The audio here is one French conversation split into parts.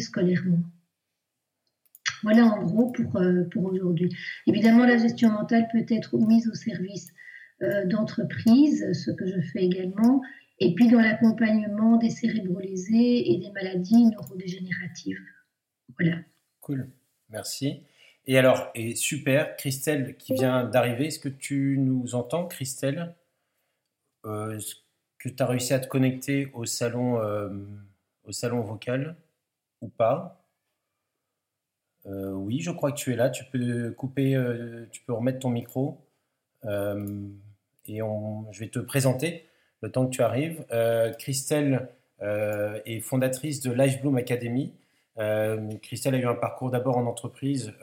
scolairement. Voilà en gros pour, euh, pour aujourd'hui. Évidemment, la gestion mentale peut être mise au service euh, d'entreprises, ce que je fais également, et puis dans l'accompagnement des cérébrolésés et des maladies neurodégénératives. Voilà. Cool, merci. Et alors, et super, Christelle qui vient d'arriver, est-ce que tu nous entends, Christelle? Euh, que tu as réussi à te connecter au salon, au salon vocal? Ou pas euh, oui, je crois que tu es là. Tu peux couper, euh, tu peux remettre ton micro. Euh, et je vais te présenter le temps que tu arrives. Christelle est fondatrice de Life Bloom Academy. Christelle a eu un parcours d'abord en entreprise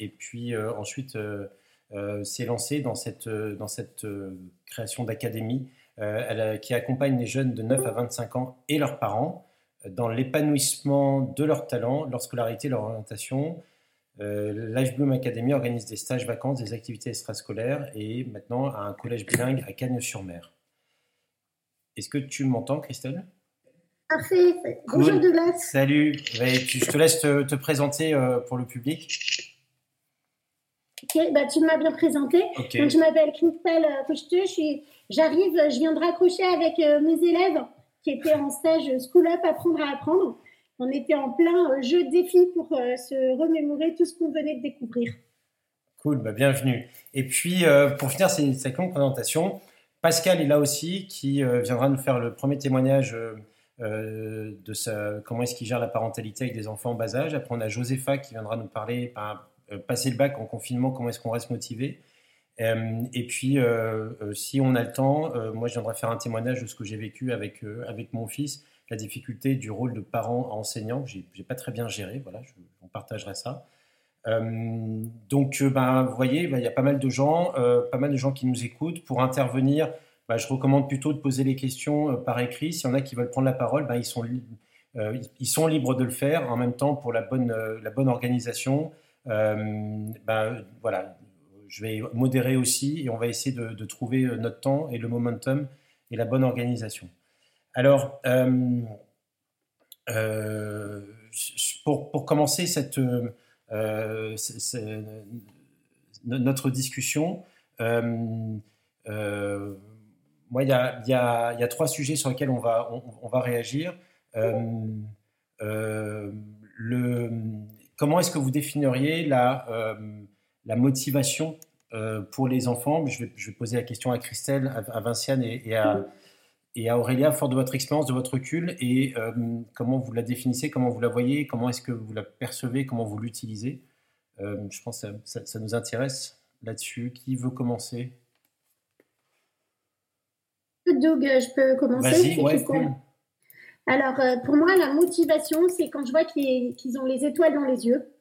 et puis ensuite s'est lancée dans cette, dans cette création d'académie qui accompagne les jeunes de 9 à 25 ans et leurs parents dans l'épanouissement de leur talent, leur scolarité, leur orientation. Euh, Life Bloom Academy organise des stages vacances, des activités extrascolaires et maintenant à un collège bilingue à Cagnes-sur-Mer. Est-ce que tu m'entends, Christelle? Parfait. Bonjour Douglas. Salut. Je te laisse te, présenter euh, pour le public. Ok, bah, tu m'as bien présenté. Donc, je m'appelle Christelle Cocheteux. J'arrive, je, je viens de raccrocher avec euh, mes élèves qui était en stage School Up Apprendre à apprendre. On était en plein euh, jeu de défi pour euh, se remémorer tout ce qu'on venait de découvrir. Cool, bah bienvenue. Et puis, euh, pour finir cette longue présentation, Pascal est là aussi, qui viendra nous faire le premier témoignage de sa, comment est-ce qu'il gère la parentalité avec des enfants en bas âge. Après, on a Josepha qui viendra nous parler, passer le bac en confinement, comment est-ce qu'on reste motivé. Euh, et puis, euh, euh, si on a le temps, moi, je viendrai faire un témoignage de ce que j'ai vécu avec, avec mon fils, la difficulté du rôle de parent à enseignant, que j'ai pas très bien géré. Voilà, je, on partagerait ça. donc, ben, vous voyez, ben, il y a pas mal de gens, pas mal de gens qui nous écoutent. Pour intervenir, ben, je recommande plutôt de poser les questions par écrit. S'il y en a qui veulent prendre la parole, ben, ils, sont ils sont libres de le faire. En même temps, pour la bonne, la bonne organisation, ben, voilà, je vais modérer aussi et on va essayer de, trouver euh, notre temps et le momentum et la bonne organisation. Alors, euh, euh, pour, pour, commencer cette, notre discussion, moi, il y a, y, y a, trois sujets sur lesquels on va, on, va réagir. le, comment est-ce que vous définiriez la la motivation euh, pour les enfants. Je vais, je vais, poser la question à Christelle, à, Vinciane et, à, et, à, Aurélia, fort de votre expérience, de votre recul, et euh, comment vous la définissez, comment vous la voyez, comment est-ce que vous la percevez, comment vous l'utilisez. Euh, je pense que ça, nous intéresse là-dessus. Qui veut commencer? Doug, je peux commencer. Vas-y, ouais, cool. Alors, pour moi, la motivation, c'est quand je vois qu'ils ont les étoiles dans les yeux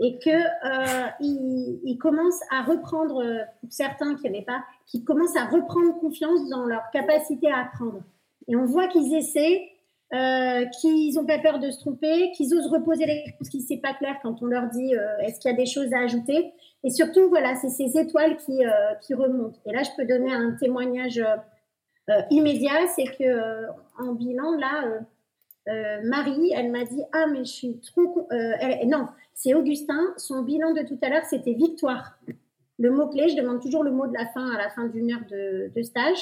et que euh, ils, commencent à reprendre, euh, certains qui n'avaient pas, qui commencent à reprendre confiance dans leur capacité à apprendre. Et on voit qu'ils essaient, euh, qu'ils n'ont pas peur de se tromper, qu'ils osent reposer les questions qui c'est pas clair quand on leur dit est-ce qu'il y a des choses à ajouter. Et surtout, voilà, c'est ces étoiles qui, qui remontent. Et là, je peux donner un témoignage immédiat, c'est que en bilan là. Marie, elle m'a dit ah mais je suis trop elle, non c'est Augustin. Son bilan de tout à l'heure, c'était victoire. Le mot-clé, je demande toujours le mot de la fin à la fin d'une heure de, stage.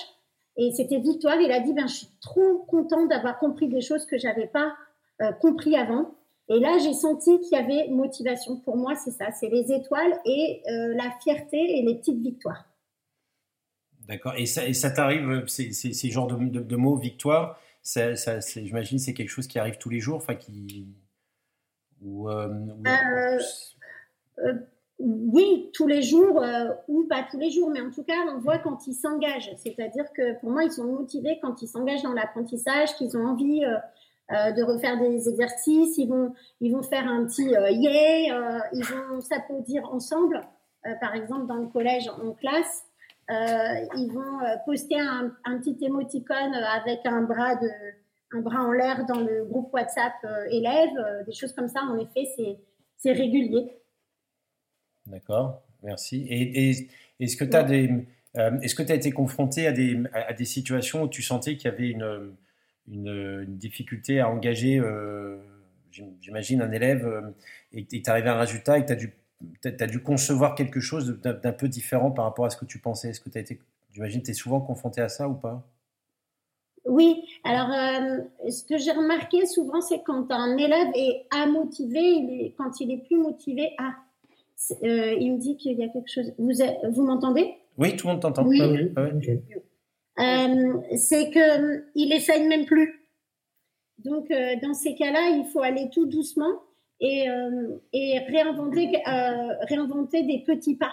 Et c'était victoire. Il a dit, ben, je suis trop content d'avoir compris des choses que j'avais pas euh, compris avant. Et là, j'ai senti qu'il y avait motivation. Pour moi, c'est ça, c'est les étoiles et euh, la fierté et les petites victoires. D'accord. Et ça, ça t'arrive, ces, ces, genres de, mots, victoire, ça, ça j'imagine c'est quelque chose qui arrive tous les jours, enfin qui, euh, euh, euh, oui, tous les jours, ou pas tous les jours, mais en tout cas, on voit quand ils s'engagent. C'est-à-dire que pour moi, ils sont motivés quand ils s'engagent dans l'apprentissage, qu'ils ont envie de refaire des exercices, ils vont, ils vont faire un petit yeah, ils vont s'applaudir ensemble. par exemple, dans le collège, en classe, ils vont poster un, un, petit émoticône avec un bras un bras en l'air dans le groupe WhatsApp euh, élèves, euh, des choses comme ça. En effet, c'est régulier. D'accord, merci. Et, est-ce que tu as euh, que tu as été confronté à des, à des situations où tu sentais qu'il y avait une, une, difficulté à engager, j'imagine, un élève et tu es arrivé à un résultat et que tu as dû tu as dû concevoir quelque chose d'un peu différent par rapport à ce que tu pensais. Est-ce que tu as été, j'imagine, tu es souvent confronté à ça ou pas? Oui, alors euh, ce que j'ai remarqué souvent, c'est quand un élève est amotivé, il est, quand il est plus motivé, ah, euh, il me dit qu'il y a quelque chose. Vous, vous m'entendez? Oui, tout le monde t'entend. Oui. Ah euh, c'est que il essaye même plus. Donc, dans ces cas-là, il faut aller tout doucement et, euh, et réinventer, euh, réinventer des petits pas.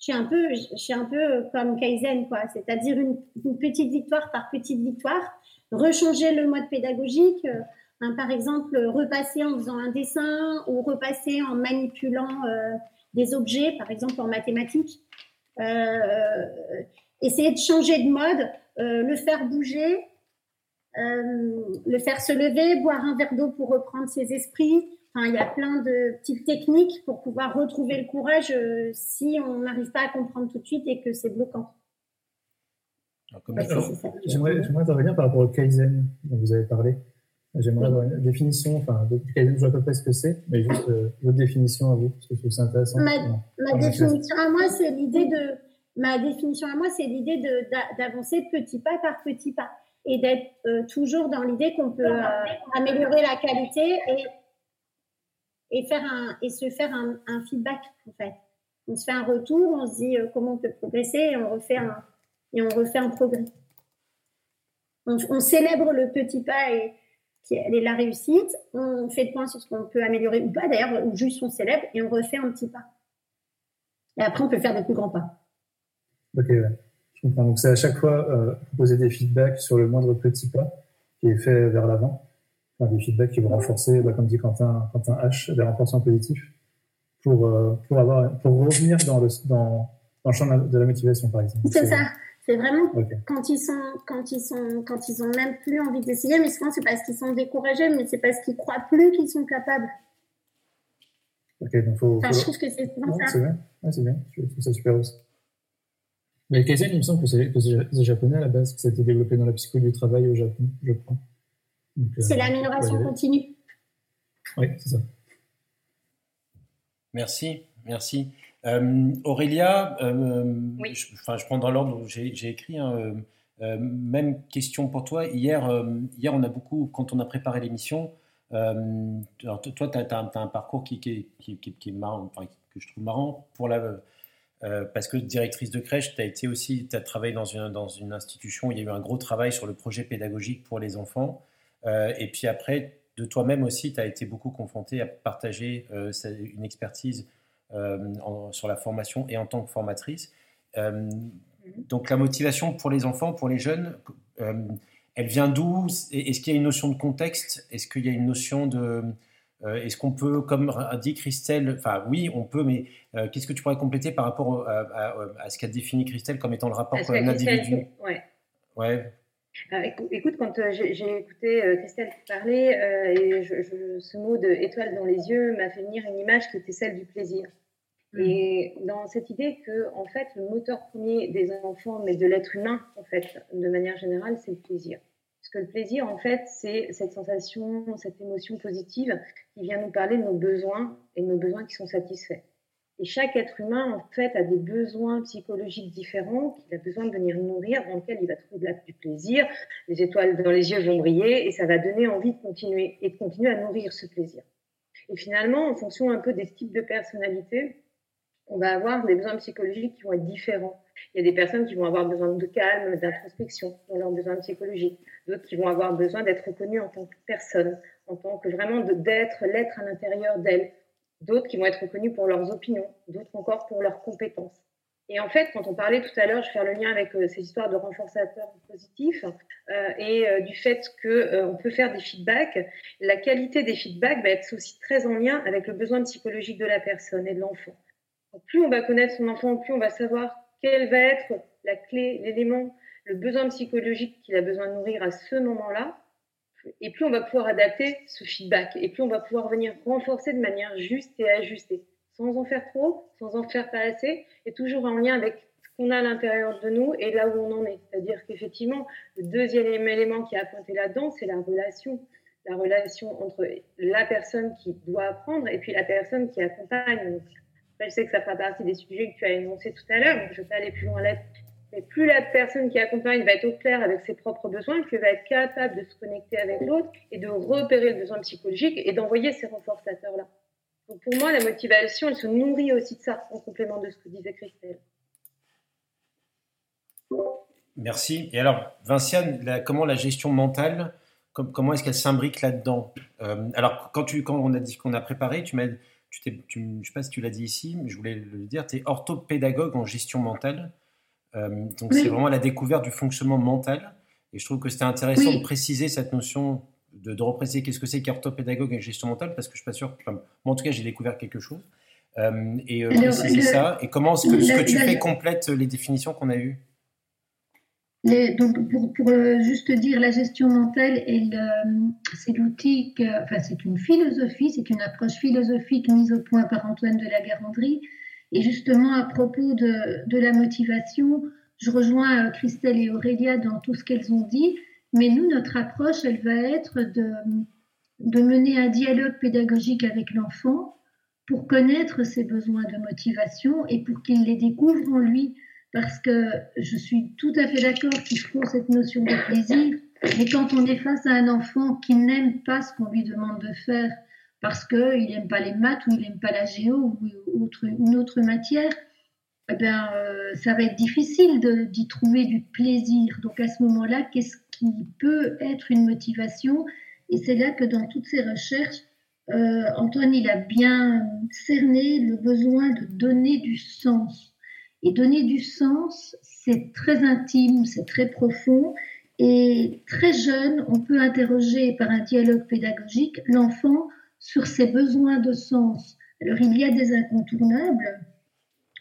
Je suis un peu, je un peu comme Kaizen, quoi. C'est-à-dire une, petite victoire par petite victoire, rechanger le mode pédagogique. Euh, hein, par exemple, repasser en faisant un dessin ou repasser en manipulant euh, des objets, par exemple en mathématiques. Euh, essayer de changer de mode, le faire bouger, le faire se lever, boire un verre d'eau pour reprendre ses esprits, il y a plein de petites techniques pour pouvoir retrouver le courage euh, si on n'arrive pas à comprendre tout de suite et que c'est bloquant. J'aimerais intervenir par rapport au Kaizen dont vous avez parlé. J'aimerais avoir une définition, enfin, de Kaizen, je vois à peu près ce que c'est, mais juste euh, votre définition à vous, parce que je trouve ça intéressant. Ma, définition à moi, c'est l'idée de, ma définition à moi, c'est l'idée d'avancer petit pas par petit pas et d'être euh, toujours dans l'idée qu'on peut améliorer la qualité et et, faire un, et se faire un, feedback, en fait. On se fait un retour, on se dit euh, comment on peut progresser et on refait un, et on refait un progrès. On, célèbre le petit pas et, la réussite. On fait le point sur ce qu'on peut améliorer ou pas, d'ailleurs, ou juste on célèbre et on refait un petit pas. Et après, on peut faire des plus grands pas. Ok, je comprends. Donc, c'est à chaque fois euh, proposer des feedbacks sur le moindre petit pas qui est fait vers l'avant des feedbacks qui vont renforcer, bah, comme dit Quentin, Quentin H, des renforcements positifs pour, euh, pour, avoir, pour revenir dans le, dans, dans le champ de la motivation, par exemple. C'est ça. C'est vraiment quand ils sont, quand ils sont, quand ils ont même plus envie d'essayer, mais souvent c'est parce qu'ils sont découragés, mais c'est parce qu'ils croient plus qu'ils sont capables. Ok, donc faut. Enfin, je trouve que c'est souvent ça. C'est bien, ouais, c'est bien. Je trouve ça super aussi. Mais Kaizen, il me semble que c'est japonais à la base, que ça a été développé dans la psychologie du travail au Japon, je crois. C'est euh, l'amélioration continue. Oui, c'est ça. Merci, merci. Euh, Aurélia, euh, je, enfin, je prends dans l'ordre où j'ai écrit. Hein, même question pour toi. Hier, hier, on a beaucoup, quand on a préparé l'émission, toi, tu as, un parcours qui, qui, qui, qui est marrant, enfin, que je trouve marrant pour la, parce que directrice de crèche, tu as été aussi, tu as travaillé dans une, dans une institution où il y a eu un gros travail sur le projet pédagogique pour les enfants. Euh, et puis après, de toi-même aussi, tu as été beaucoup confronté à partager euh, une expertise euh, sur la formation et en tant que formatrice. donc la motivation pour les enfants, pour les jeunes, elle vient d'où? Est-ce qu'il y a une notion de contexte? Est-ce qu'il y a une notion de... Est-ce qu'on peut, comme a dit Christelle, enfin oui, on peut, mais qu'est-ce que tu pourrais compléter par rapport à, ce qu'a défini Christelle comme étant le rapport entre l'individu Ouais. Ouais. Euh, écoute, quand euh, j'ai écouté euh, Christelle parler, et ce mot de étoile dans les yeux m'a fait venir une image qui était celle du plaisir. Mm. Et dans cette idée que, en fait, le moteur premier des enfants, mais de l'être humain, en fait, de manière générale, c'est le plaisir. Parce que le plaisir, en fait, c'est cette sensation, cette émotion positive qui vient nous parler de nos besoins et de nos besoins qui sont satisfaits. Et chaque être humain, en fait, a des besoins psychologiques différents qu'il a besoin de venir nourrir, dans lesquels il va trouver du plaisir. Les étoiles dans les yeux vont briller et ça va donner envie de continuer et de continuer à nourrir ce plaisir. Et finalement, en fonction un peu des types de personnalités, on va avoir des besoins psychologiques qui vont être différents. Il y a des personnes qui vont avoir besoin de calme, d'introspection dans leurs besoins psychologiques. D'autres qui vont avoir besoin d'être reconnues en tant que personne, en tant que vraiment d'être l'être à l'intérieur d'elles d'autres qui vont être reconnus pour leurs opinions, d'autres encore pour leurs compétences. Et en fait, quand on parlait tout à l'heure, je vais faire le lien avec euh, ces histoires de renforçateurs positifs euh, et euh, du fait qu'on peut faire des feedbacks, la qualité des feedbacks va être aussi très en lien avec le besoin psychologique de la personne et de l'enfant. Plus on va connaître son enfant, plus on va savoir quelle va être la clé, l'élément, le besoin psychologique qu'il a besoin de nourrir à ce moment-là, et plus on va pouvoir adapter ce feedback, et plus on va pouvoir venir renforcer de manière juste et ajustée, sans en faire trop, sans en faire pas assez, et toujours en lien avec ce qu'on a à l'intérieur de nous et là où on en est. C'est-à-dire qu'effectivement, le deuxième élément qui a pointé là-dedans, c'est la relation. la relation entre la personne qui doit apprendre et puis la personne qui accompagne. je sais que ça fera partie des sujets que tu as énoncés tout à l'heure, donc je ne vais pas aller plus loin là. Mais plus la personne qui accompagne va être au clair avec ses propres besoins, plus va être capable de se connecter avec l'autre et de repérer le besoin psychologique et d'envoyer ces renforçateurs-là. Donc pour moi, la motivation, elle se nourrit aussi de ça, en complément de ce que disait Christelle. Merci. Et alors, Vinciane, comment la gestion mentale, comment est-ce qu'elle s'imbrique là-dedans? Euh, Alors, quand, on a dit qu'on a préparé, tu m'as, je ne sais pas si tu l'as dit ici, mais je voulais le dire, tu es orthopédagogue en gestion mentale. Euh, donc, c'est vraiment la découverte du fonctionnement mental. Et je trouve que c'était intéressant de préciser cette notion de, de repréciser qu'est-ce que c'est qu'orthopédagogue et gestion mentale, parce que je suis pas sûr. moi, en tout cas, j'ai découvert quelque chose. Euh, et euh, préciser ça. Et comment ce que, ce que tu fais complète les définitions qu'on a eues? Donc, pour, pour, euh, juste dire, la gestion mentale, c'est l'outil, enfin, c'est une philosophie, c'est une approche philosophique mise au point par Antoine de la Garandrie. Et justement, à propos de, la motivation, je rejoins Christelle et Aurélia dans tout ce qu'elles ont dit. Mais nous, notre approche, elle va être de, de mener un dialogue pédagogique avec l'enfant pour connaître ses besoins de motivation et pour qu'il les découvre en lui. Parce que je suis tout à fait d'accord qu'il faut cette notion de plaisir, mais quand on est face à un enfant qui n'aime pas ce qu'on lui demande de faire, parce qu'il n'aime pas les maths ou il n'aime pas la géo ou une autre matière, eh bien, euh, ça va être difficile d'y trouver du plaisir. Donc à ce moment-là, qu'est-ce qui peut être une motivation? Et c'est là que dans toutes ces recherches, euh, Antoine, a bien cerné le besoin de donner du sens. Et donner du sens, c'est très intime, c'est très profond. Et très jeune, on peut interroger par un dialogue pédagogique l'enfant sur ses besoins de sens. Alors il y a des incontournables,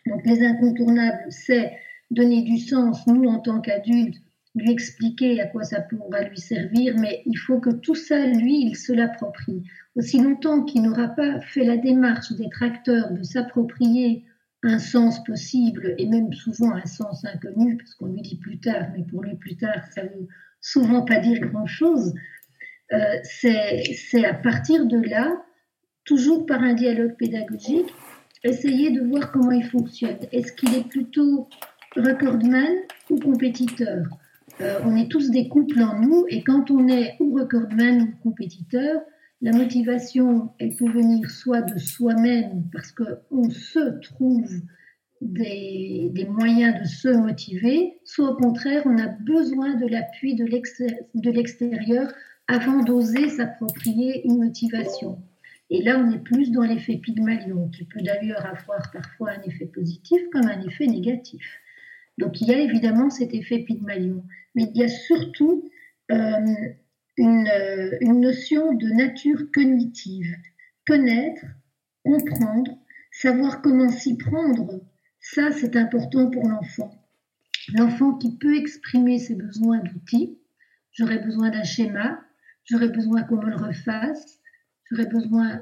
donc les incontournables, c'est donner du sens, nous en tant qu'adultes, lui expliquer à quoi ça pourra lui servir, mais il faut que tout ça, lui, il se l'approprie. Aussi longtemps qu'il n'aura pas fait la démarche d'être acteur, de s'approprier un sens possible, et même souvent un sens inconnu, parce qu'on lui dit plus tard, mais pour lui plus tard, ça veut souvent pas dire grand-chose, euh, c'est à partir de là, toujours par un dialogue pédagogique, essayer de voir comment il fonctionne. Est-ce qu'il est plutôt recordman ou compétiteur? Euh, On est tous des couples en nous et quand on est ou recordman ou compétiteur, la motivation, elle peut venir soit de soi-même parce qu'on se trouve des, des, moyens de se motiver, soit au contraire, on a besoin de l'appui de l'extérieur avant d'oser s'approprier une motivation. Et là, on est plus dans l'effet Pygmalion, qui peut d'ailleurs avoir parfois un effet positif comme un effet négatif. Donc il y a évidemment cet effet Pygmalion, mais il y a surtout euh, une, euh, une notion de nature cognitive. Connaître, comprendre, savoir comment s'y prendre, ça c'est important pour l'enfant. L'enfant qui peut exprimer ses besoins d'outils, j'aurais besoin d'un schéma, j'aurais besoin qu'on me le refasse, j'aurais besoin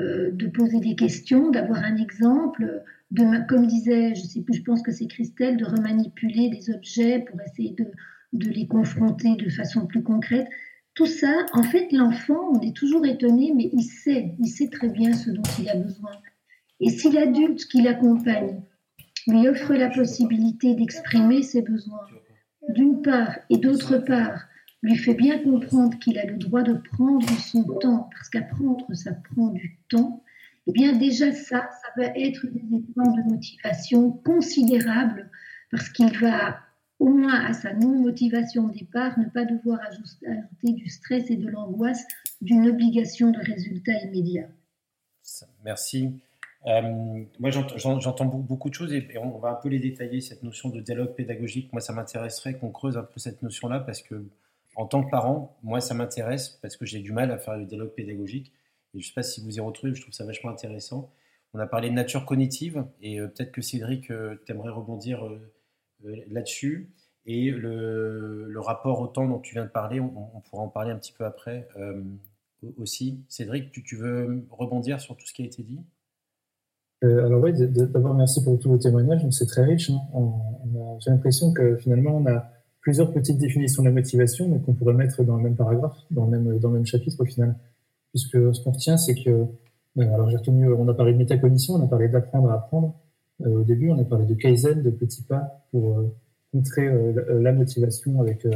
euh, de poser des questions, d'avoir un exemple, de, comme disait, je sais plus, je pense que c'est Christelle, de remanipuler des objets pour essayer de, de, les confronter de façon plus concrète. Tout ça, en fait, l'enfant, on est toujours étonné, mais il sait, il sait très bien ce dont il a besoin. Et si l'adulte qui l'accompagne lui offre la possibilité d'exprimer ses besoins, d'une part, et d'autre part, lui fait bien comprendre qu'il a le droit de prendre son temps, parce qu'apprendre, ça prend du temps, eh bien déjà ça, ça va être des éléments de motivation considérables, parce qu'il va, au moins à sa non-motivation au départ, ne pas devoir ajouter du stress et de l'angoisse d'une obligation de résultat immédiat. Merci. Euh, moi, j'entends beaucoup de choses et on va un peu les détailler, cette notion de dialogue pédagogique. Moi, ça m'intéresserait qu'on creuse un peu cette notion-là parce que en tant que parent, moi, ça m'intéresse parce que j'ai du mal à faire le dialogue pédagogique. Je ne sais pas si vous y retrouvez, je trouve ça vachement intéressant. On a parlé de nature cognitive et euh, peut-être que Cédric, euh, tu aimerais rebondir euh, là-dessus. Et le, rapport au temps dont tu viens de parler, on, pourra en parler un petit peu après aussi. Cédric, tu, veux rebondir sur tout ce qui a été dit? Alors oui, d'abord merci pour tous vos témoignages, c'est très riche. Hein. J'ai l'impression que finalement on a plusieurs petites définitions de la motivation, mais qu'on pourrait mettre dans le même paragraphe, dans le même, chapitre au final. Puisque ce qu'on retient, c'est que, alors j'ai retenu, on a parlé de métacognition, on a parlé d'apprendre à apprendre. au début, on a parlé de kaizen, de petits pas pour contrer la motivation avec,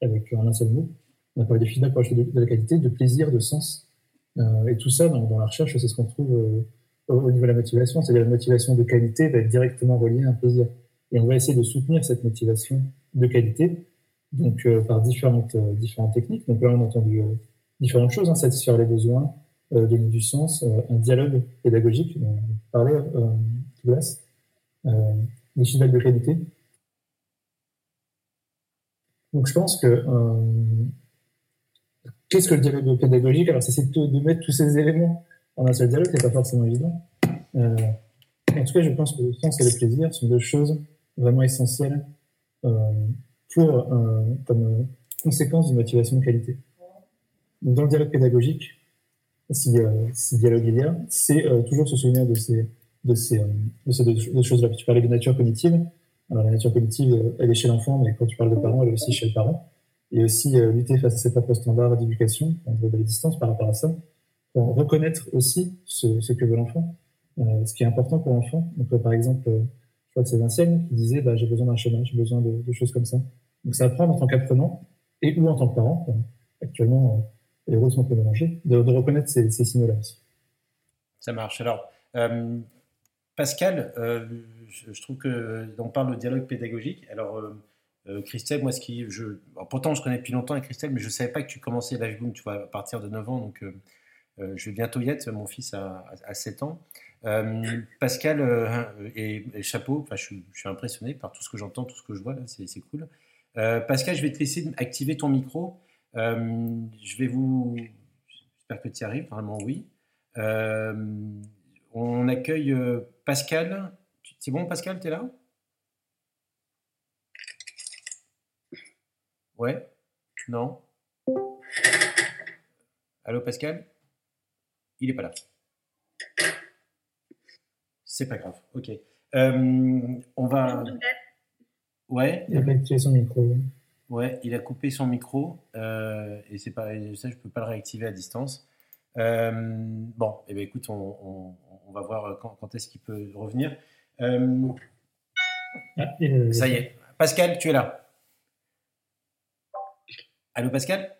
avec un seul mot. On a parlé de feedback pour de, de la qualité, de plaisir, de sens. et tout ça, dans, dans la recherche, c'est ce qu'on trouve au niveau de la motivation, c'est-à-dire la motivation de qualité va être directement reliée à un plaisir. Et on va essayer de soutenir cette motivation de qualité, donc euh, par différentes, euh, différentes techniques. Donc là, on a entendu euh, différentes choses, hein, satisfaire les besoins, donner du sens, un dialogue pédagogique, dont on parlait, Douglas, des feedbacks de qualité. Donc je pense que qu'est-ce que le dialogue pédagogique? Alors c'est de, mettre tous ces éléments en un seul dialogue, c'est pas forcément évident. En tout cas, je pense que le sens et le plaisir sont deux choses vraiment essentielles pour, euh, comme conséquence d'une motivation de qualité. Dans le dialogue pédagogique, si, dialogue il y a, c'est toujours se souvenir de ces, de ces, de ces deux, choses-là. Tu parlais de nature cognitive. Alors, la nature cognitive, elle est chez l'enfant, mais quand tu parles de parents, elle est aussi chez le parent. Et aussi lutter face à ses propres standards d'éducation, de la distance par rapport à ça reconnaître aussi ce, que veut l'enfant, euh, ce qui est important pour l'enfant. Donc, euh, par exemple, euh, crois que c'est qui disait bah, j'ai besoin d'un chemin, j'ai besoin de, choses comme ça. Donc, c'est apprendre en tant qu'apprenant et ou en tant que parent. actuellement, les rôles sont un peu mélangés, de, reconnaître ces, signaux-là aussi. Ça marche. Alors, euh, Pascal, euh, je, trouve qu'on parle de dialogue pédagogique. Alors, euh, Christelle, moi, ce qui, je, pourtant, je connais depuis longtemps avec Christelle, mais je ne savais pas que tu commençais l'âge boom, tu vois, à partir de 9 ans. Donc, euh, je vais bientôt y être, mon fils a, 7 ans. Euh, Pascal euh, et, chapeau, je, suis impressionné par tout ce que j'entends, tout ce que je vois c'est cool. Pascal, je vais te laisser activer ton micro. je vais vous. J'espère que tu y arrives, vraiment oui. on accueille Pascal. C'est bon, Pascal, tu es là? Ouais Non Allô, Pascal? Il n'est pas là. C'est pas grave. Ok. Euh, on va. Ouais. Il a coupé son micro. Ouais, il a coupé son micro euh, et c'est pas ça, je peux pas le réactiver à distance. Euh, bon, eh ben écoute, on, va voir quand, est-ce qu'il peut revenir. Ah, ça y est. Pascal, tu es là. Allô, Pascal?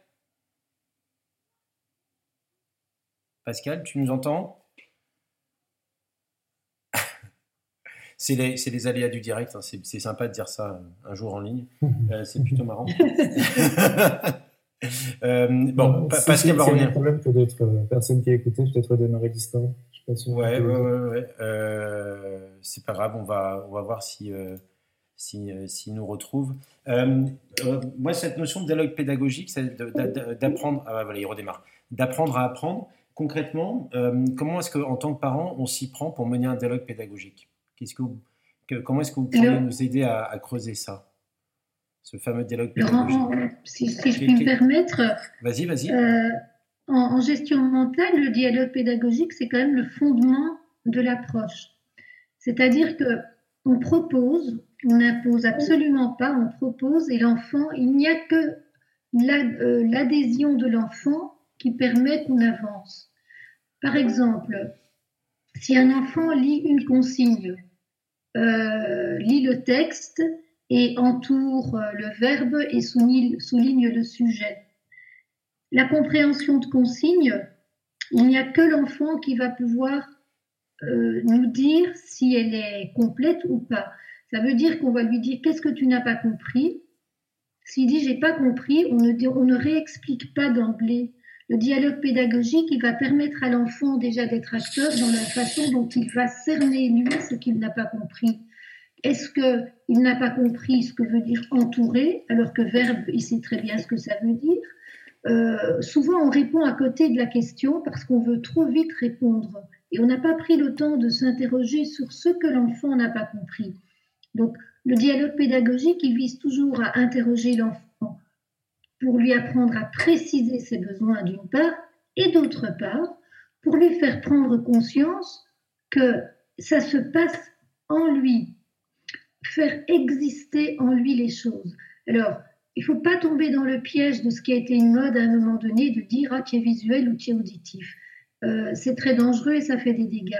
Pascal, tu nous entends? C'est les, les, aléas du direct, hein. c'est sympa de dire ça un jour en ligne, euh, c'est plutôt marrant. euh, bon, si, Pascal va revenir. problème que d'autres euh, personnes qui écoutaient peut-être démarrer Discord. Je sais pas ouais, ouais, ouais, ouais, euh, c'est pas grave, on va, on va voir si, euh, si, euh, si nous retrouve. moi, cette notion de dialogue pédagogique, c'est d'apprendre. Ah, voilà, il redémarre. D'apprendre à apprendre concrètement, euh, comment est-ce qu'en tant que parent, on s'y prend pour mener un dialogue pédagogique? Qu'est-ce que, que comment est-ce que vous pourriez nous aider à, creuser ça Ce fameux dialogue pédagogique. si, si je puis me permettre. Vas-y, vas-y. Euh, en, gestion mentale, le dialogue pédagogique, c'est quand même le fondement de l'approche. C'est-à-dire que on propose, on n'impose absolument pas, on propose et l'enfant, il n'y a que euh, l'adhésion de l'enfant qui permet qu'on avance. Par exemple, si un enfant lit une consigne, lit le texte et entoure euh, le verbe et souligne, le sujet, la compréhension de consigne, il n'y a que l'enfant qui va pouvoir euh, nous dire si elle est complète ou pas. Ça veut dire qu'on va lui dire qu'est-ce que tu n'as pas compris? S'il dit j'ai pas compris, on ne, on ne réexplique pas d'emblée. Le dialogue pédagogique, il va permettre à l'enfant déjà d'être acteur dans la façon dont il va cerner lui ce qu'il n'a pas compris. Est-ce qu'il n'a pas compris ce que veut dire entourer, alors que verbe, il sait très bien ce que ça veut dire? Euh, Souvent, on répond à côté de la question parce qu'on veut trop vite répondre et on n'a pas pris le temps de s'interroger sur ce que l'enfant n'a pas compris. Donc, le dialogue pédagogique, il vise toujours à interroger l'enfant pour lui apprendre à préciser ses besoins d'une part, et d'autre part, pour lui faire prendre conscience que ça se passe en lui, faire exister en lui les choses. Alors, il ne faut pas tomber dans le piège de ce qui a été une mode à un moment donné, de dire ah, tu es visuel ou tu es auditif. Euh, c'est très dangereux et ça fait des dégâts.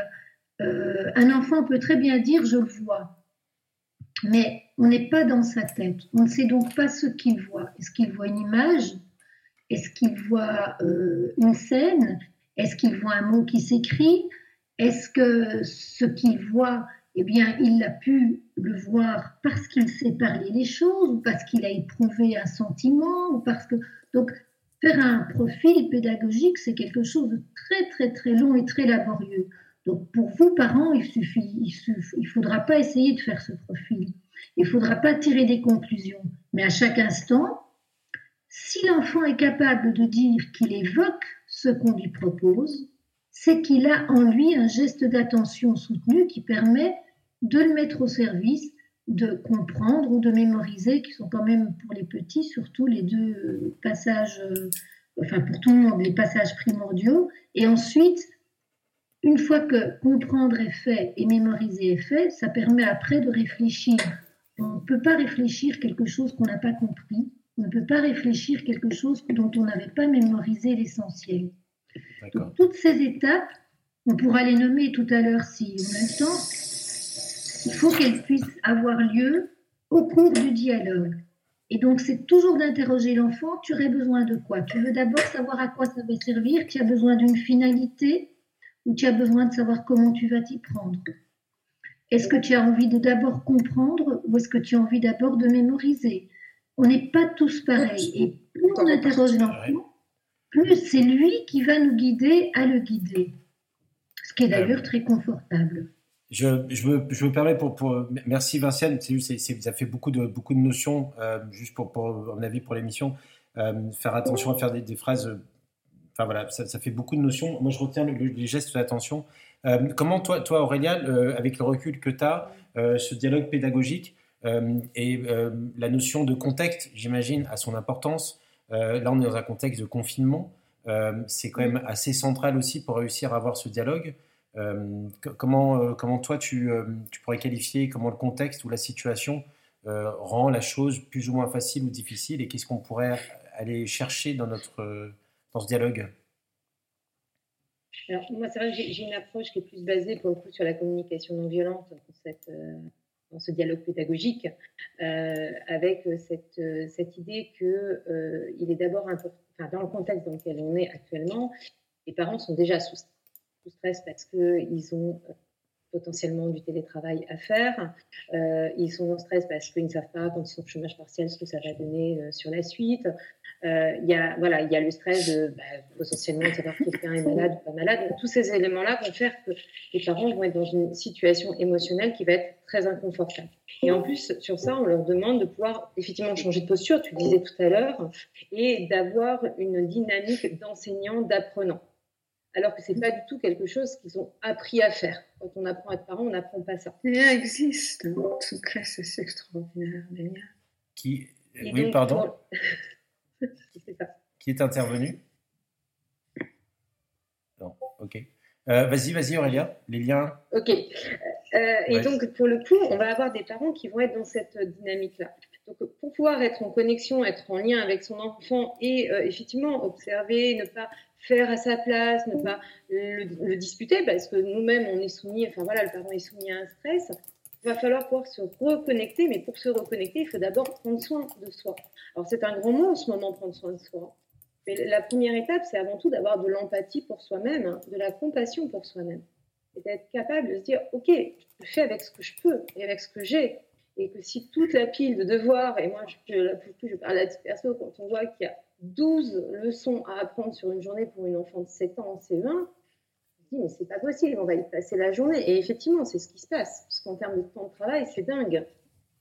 Euh, un enfant peut très bien dire je vois, mais on n'est pas dans sa tête. On ne sait donc pas ce qu'il voit. Est-ce qu'il voit une image? Est-ce qu'il voit euh, une scène? Est-ce qu'il voit un mot qui s'écrit? Est-ce que ce qu'il voit, eh bien, il a pu le voir parce qu'il sait parler les choses, ou parce qu'il a éprouvé un sentiment, ou parce que. Donc, faire un profil pédagogique, c'est quelque chose de très, très, très long et très laborieux. Donc, pour vous, parents, il suffit, il ne faudra pas essayer de faire ce profil. Il ne faudra pas tirer des conclusions. Mais à chaque instant, si l'enfant est capable de dire qu'il évoque ce qu'on lui propose, c'est qu'il a en lui un geste d'attention soutenu qui permet de le mettre au service, de comprendre ou de mémoriser, qui sont quand même pour les petits surtout les deux passages, euh, enfin pour tout le monde, les passages primordiaux. Et ensuite, une fois que comprendre est fait et mémoriser est fait, ça permet après de réfléchir. On ne peut pas réfléchir quelque chose qu'on n'a pas compris. On ne peut pas réfléchir quelque chose dont on n'avait pas mémorisé l'essentiel. toutes ces étapes, on pourra les nommer tout à l'heure si on a le temps, il faut qu'elle puisse avoir lieu au cours du dialogue. Et donc, c'est toujours d'interroger l'enfant, tu aurais besoin de quoi? Tu veux d'abord savoir à quoi ça va servir, tu as besoin d'une finalité ou tu as besoin de savoir comment tu vas t'y prendre? Est-ce que tu as envie de d'abord comprendre ou est-ce que tu as envie d'abord de mémoriser? On n'est pas tous pareils. Et plus on interroge l'enfant, plus c'est lui qui va nous guider à le guider. Ce qui est d'ailleurs très confortable. Je, je, me, je, me, permets pour, pour merci Vinciane, c'est, c'est, ça fait beaucoup de beaucoup de notions euh, juste pour, pour mon avis pour l'émission. Euh, faire attention à faire des, des phrases. Euh, enfin voilà, ça, fait beaucoup de notions. Moi, je retiens les gestes d'attention. Euh, comment toi, toi Aurélia, euh, avec le recul que tu as, ce dialogue pédagogique et la notion de contexte, j'imagine, a son importance. là, on est dans un contexte de confinement. c'est quand même assez central aussi pour réussir à avoir ce dialogue. Euh, comment, euh, comment toi tu, euh, tu, pourrais qualifier comment le contexte ou la situation rend la chose plus ou moins facile ou difficile et qu'est-ce qu'on pourrait aller chercher dans, notre, dans ce dialogue alors, moi, c'est vrai que j'ai une approche qui est plus basée pour le coup sur la communication non violente dans, dans ce dialogue pédagogique, avec cette, cette idée qu'il il est d'abord important, dans le contexte dans lequel on est actuellement, les parents sont déjà sous stress parce qu'ils ont euh, potentiellement du télétravail à faire. Euh, ils sont en stress parce qu'ils ne savent pas, quand ils sont au chômage partiel, ce que ça va donner euh, sur la suite. Il y, a, voilà, y a le stress de bah, potentiellement savoir quelqu'un est malade ou pas malade. tous ces éléments-là vont faire que les parents vont être dans une situation émotionnelle qui va être très inconfortable. Et en plus, sur ça, on leur demande de pouvoir effectivement changer de posture, tu disais tout à l'heure, et d'avoir une dynamique d'enseignant, d'apprenant alors que c'est pas du tout quelque chose qu'ils ont appris à faire. Quand on apprend à être parent, on n'apprend pas ça. Il existe, en tout cas, c'est extraordinaire, Qui, oui, pardon. Qui est intervenu Non, ok. Euh, vas-y, vas-y Aurélia, les liens. Ok. Euh, et donc, pour le coup, on va avoir des parents qui vont être dans cette dynamique-là. Donc, pour pouvoir être en connexion, être en lien avec son enfant et euh, effectivement observer, ne pas faire à sa place, ne pas le, disputer, parce que nous-mêmes, on est soumis, enfin voilà, le parent est soumis à un stress. Il va falloir pouvoir se reconnecter, mais pour se reconnecter, il faut d'abord prendre soin de soi. Alors, c'est un grand mot en ce moment, prendre soin de soi. Mais la première étape, c'est avant tout d'avoir de l'empathie pour soi-même, hein, de la compassion pour soi-même. Et d'être capable de se dire, OK, je fais avec ce que je peux et avec ce que j'ai et que si toute la pile de devoirs, et moi je, je, je parle à titre perso, quand on voit qu'il y a 12 leçons à apprendre sur une journée pour une enfant de 7 ans en C20, je me dis mais c'est pas possible, on va y passer la journée. Et effectivement, c'est ce qui se passe, puisqu'en termes de temps de travail, c'est dingue.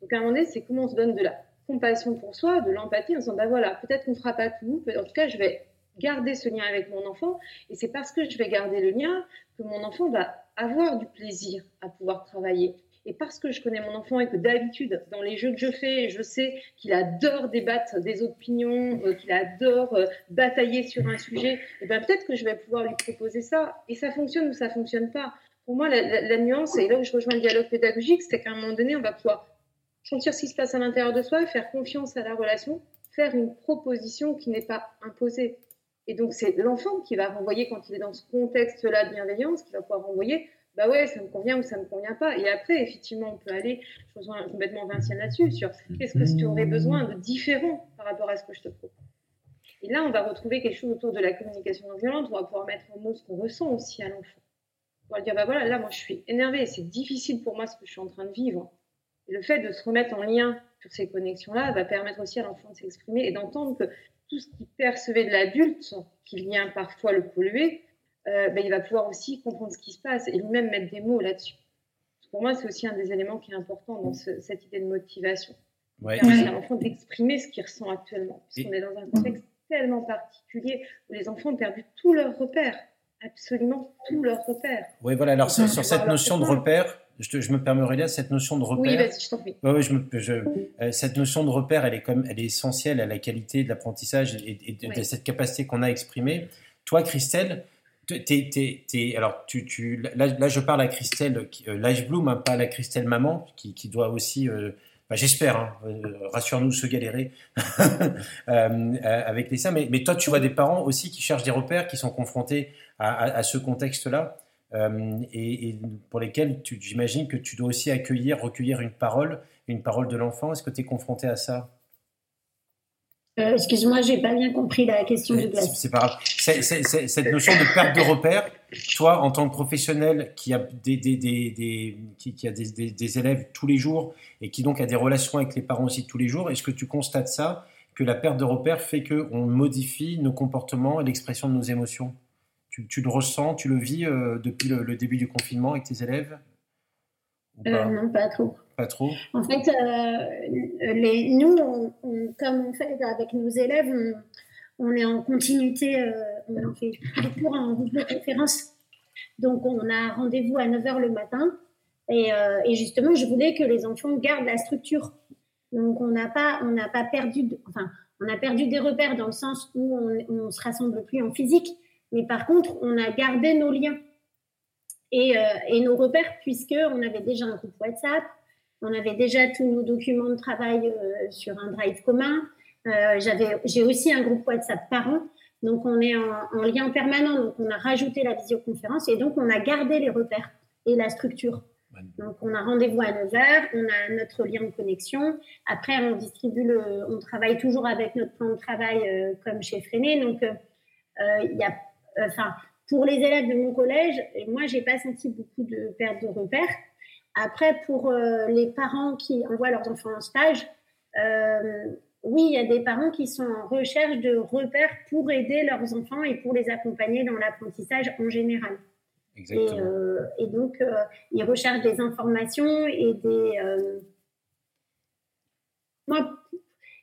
Donc à un moment donné, c'est comment on se donne de la compassion pour soi, de l'empathie, en se disant bah voilà, peut-être qu'on fera pas tout, en tout cas je vais garder ce lien avec mon enfant, et c'est parce que je vais garder le lien que mon enfant va avoir du plaisir à pouvoir travailler. Et parce que je connais mon enfant et que d'habitude, dans les jeux que je fais, je sais qu'il adore débattre des opinions, euh, qu'il adore euh, batailler sur un sujet, et eh ben peut-être que je vais pouvoir lui proposer ça. Et ça fonctionne ou ça fonctionne pas. Pour moi, la, nuance, et là où je rejoins le dialogue pédagogique, c'est qu'à un moment donné, on va pouvoir sentir ce qui se passe à l'intérieur de soi, faire confiance à la relation, faire une proposition qui n'est pas imposée. Et donc, c'est l'enfant qui va renvoyer, quand il est dans ce contexte-là de bienveillance, qui va pouvoir renvoyer bah ouais, ça me convient ou ça me convient pas. Et après, effectivement, on peut aller, je rejoins complètement Vinciane là-dessus, sur qu'est-ce que tu aurais besoin de différent par rapport à ce que je te propose. Et là, on va retrouver quelque chose autour de la communication non violente, on va pouvoir mettre en mots ce qu'on ressent aussi à l'enfant. On va dire, bah voilà, là, moi, je suis énervée, c'est difficile pour moi ce que je suis en train de vivre. Et le fait de se remettre en lien sur ces connexions-là va permettre aussi à l'enfant de s'exprimer et d'entendre que tout ce qu'il percevait de l'adulte, qui vient parfois le polluer, euh, ben, il va pouvoir aussi comprendre ce qui se passe et lui-même mettre des mots là-dessus. Pour moi, c'est aussi un des éléments qui est important dans cette idée de motivation. Ouais. Permettre à l'enfant d'exprimer ce qu'il ressent actuellement. Puisqu'on est dans un contexte tellement particulier où les enfants ont perdu tous leurs repères, absolument tous leurs repères. Oui, voilà. Alors, sur, cette notion de repère, je, je, me permets, là, cette notion de repère. Oui, vas-y, je t'en prie. Ouais, je me, je, euh, cette notion de repère, elle est, comme, elle est essentielle à la qualité de l'apprentissage et, de, cette capacité qu'on a à exprimer. Toi, Christelle, alors, là, je parle à Christelle euh, Bloom, hein, pas à la Christelle maman, qui, doit aussi, euh, bah, j'espère, hein, euh, rassure-nous, se galérer euh, avec les seins. Mais, toi, tu vois des parents aussi qui cherchent des repères, qui sont confrontés à, ce contexte-là, et, pour lesquels j'imagine que tu dois aussi accueillir, recueillir une parole, une parole de l'enfant. Est-ce que tu es confronté à ça? Euh, Excuse-moi, j'ai pas bien compris la question du glace. C'est pas grave. cette notion de perte de repère, toi, en tant que professionnel qui a des, des, des, qui, a des, élèves tous les jours et qui donc a des relations avec les parents aussi tous les jours, est-ce que tu constates ça, que la perte de repère fait qu'on modifie nos comportements et l'expression de nos émotions? Tu, tu, le ressens, tu le vis euh, depuis le, début du confinement avec tes élèves? Euh, Non, pas trop. Pas trop. En fait, euh, les, nous, comme on fait avec nos élèves, on, est en continuité, euh, on fait des cours en conférence. Donc, on a rendez-vous à 9h le matin. Et, euh, et, justement, je voulais que les enfants gardent la structure. Donc, on n'a pas, on n'a pas perdu, enfin, on a perdu des repères dans le sens où on, ne se rassemble plus en physique. Mais par contre, on a gardé nos liens et, et nos repères puisque on avait déjà un groupe WhatsApp, on avait déjà tous nos documents de travail euh, sur un drive commun. Euh, j'avais, j'ai aussi un groupe WhatsApp parents. Donc, on est en, lien permanent. Donc, on a rajouté la visioconférence et donc, on a gardé les repères et la structure. Donc, on a rendez-vous à 9h, on a notre lien de connexion. Après, on distribue le, on travaille toujours avec notre plan de travail euh, comme chez Freinet. Donc, il y a, enfin, pour les élèves de mon collège, moi, j'ai pas senti beaucoup de perte de repères. Après, pour euh, les parents qui envoient leurs enfants en stage, euh, oui, il y a des parents qui sont en recherche de repères pour aider leurs enfants et pour les accompagner dans l'apprentissage en général. Exactement. Euh, et, donc, ils recherchent des informations et des. Moi,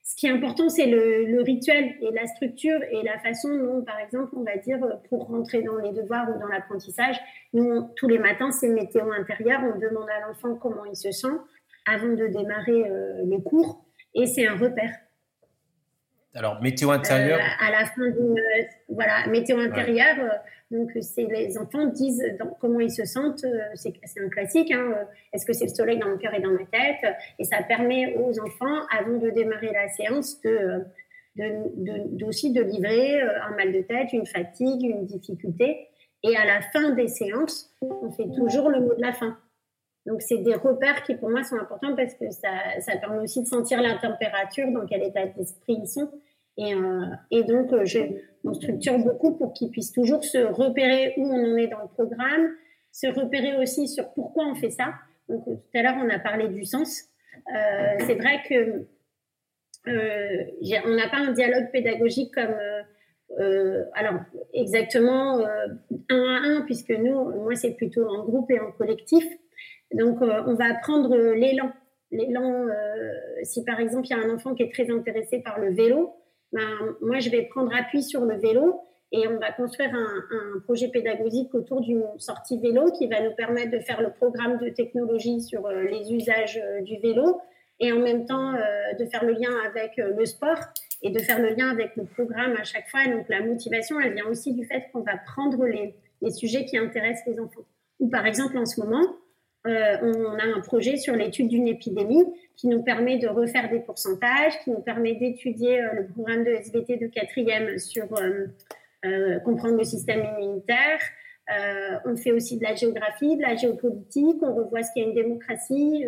ce qui est important, c'est le, rituel et la structure et la façon dont, par exemple, on va dire, pour rentrer dans les devoirs ou dans l'apprentissage, nous, tous les matins, c'est météo intérieur. On demande à l'enfant comment il se sent avant de démarrer euh, les cours et c'est un repère. Alors, météo intérieur euh, À la fin d'une. voilà, météo intérieur. Euh, donc, les enfants disent comment ils se sentent. Euh, c'est un classique. Hein, Est-ce que c'est le soleil dans mon cœur et dans ma tête Et ça permet aux enfants, avant de démarrer la séance, de, de, aussi de livrer un mal de tête, une fatigue, une difficulté. Et à la fin des séances, on fait toujours le mot de la fin. Donc, c'est des repères qui, pour moi, sont importants parce que ça, ça permet aussi de sentir la température, dans quel état d'esprit ils sont. Et, euh, et donc, euh, je structure beaucoup pour qu'ils puissent toujours se repérer où on en est dans le programme, se repérer aussi sur pourquoi on fait ça. Donc, tout à l'heure, on a parlé du sens. Euh, c'est vrai que euh, on n'a pas un dialogue pédagogique comme euh, euh, alors exactement un à un, puisque nous, moi, c'est plutôt en groupe et en collectif. Donc, euh, on va apprendre l'élan. L'élan, euh, si par exemple, il y a un enfant qui est très intéressé par le vélo, ben, moi, je vais prendre appui sur le vélo et on va construire un, projet pédagogique autour d'une sortie vélo qui va nous permettre de faire le programme de technologie sur euh, les usages du vélo et en même temps de faire le lien avec le sport et de faire le lien avec le programme à chaque fois. Donc la motivation, elle vient aussi du fait qu'on va prendre les, les, sujets qui intéressent les enfants. Ou par exemple, en ce moment, euh, on a un projet sur l'étude d'une épidémie qui nous permet de refaire des pourcentages, qui nous permet d'étudier euh, le programme de SVT de quatrième sur euh, comprendre le système immunitaire. on fait aussi de la géographie, de la géopolitique, on revoit ce qu'est une démocratie,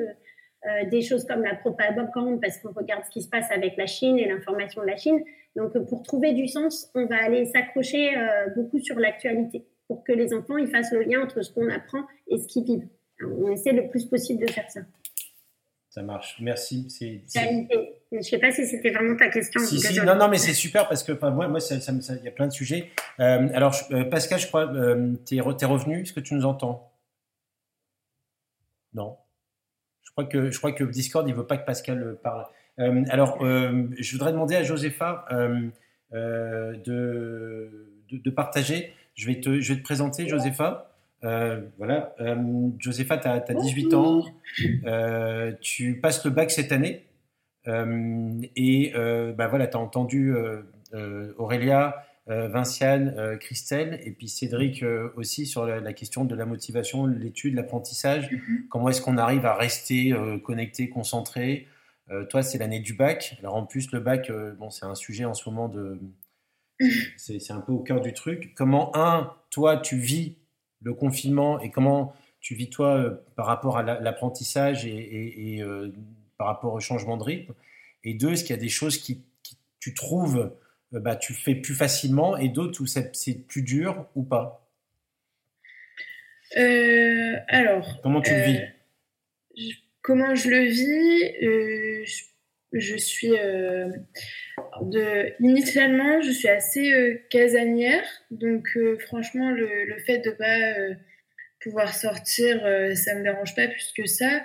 des choses comme la propagande parce qu'on regarde ce qui se passe avec la Chine et l'information de la Chine. Donc pour trouver du sens, on va aller s'accrocher beaucoup sur l'actualité pour que les enfants ils fassent le lien entre ce qu'on apprend et ce qu'ils vivent on essaie le plus possible de faire ça. Ça marche, merci. Je ne sais pas si c'était vraiment ta question. Si, si, non, non, mais c'est super parce que moi, moi, il y a plein de sujets. Euh, alors, euh, Pascal, je crois, euh, tu es, revenu. Est-ce que tu nous entends? Non. Je crois que, je crois que Discord, il ne veut pas que Pascal parle. alors, je voudrais demander à Josepha de, de, partager. Je vais te, je vais te présenter, Josepha. Euh, voilà, euh, Josepha, tu as, 18 ans, euh, tu passes le bac cette année, et bah voilà, tu as entendu Aurélia, Vinciane, Christelle, et puis Cédric aussi sur la, question de la motivation, l'étude, l'apprentissage, mm-hmm. comment est-ce qu'on arrive à rester connecté, concentré? toi, c'est l'année du bac, alors en plus, le bac, bon, c'est un sujet en ce moment de... C'est un peu au cœur du truc. Comment, un, toi, tu vis le confinement et comment tu vis toi euh, par rapport à l'apprentissage et, euh, par rapport au changement de rythme? Et deux, est-ce qu'il y a des choses qui, tu trouves euh, bah, tu fais plus facilement et d'autres où c'est plus dur ou pas? Alors. Comment tu le vis? Comment je le vis je, suis de, initialement, je suis assez euh, casanière, donc euh, franchement, le, le, fait de pas euh, pouvoir sortir, ça me dérange pas plus que ça.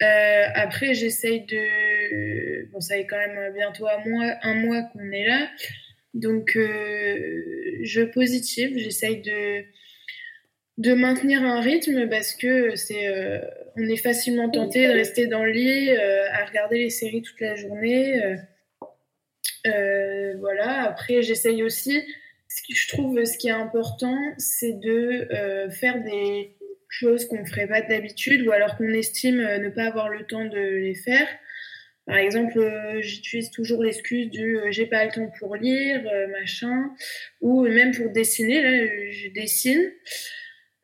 après, j'essaye de, bon, ça fait quand même bientôt un mois, un mois qu'on est là, donc je positive, j'essaye de de maintenir un rythme parce que c'est on est facilement tenté de rester dans le lit à regarder les séries toute la journée euh, voilà. Après, j'essaye aussi. Ce que je trouve, ce qui est important, c'est de euh, faire des choses qu'on ne ferait pas d'habitude ou alors qu'on estime euh, ne pas avoir le temps de les faire. Par exemple, j'utilise toujours l'excuse du j'ai pas le temps pour lire, machin, ou même pour dessiner. Là, je dessine.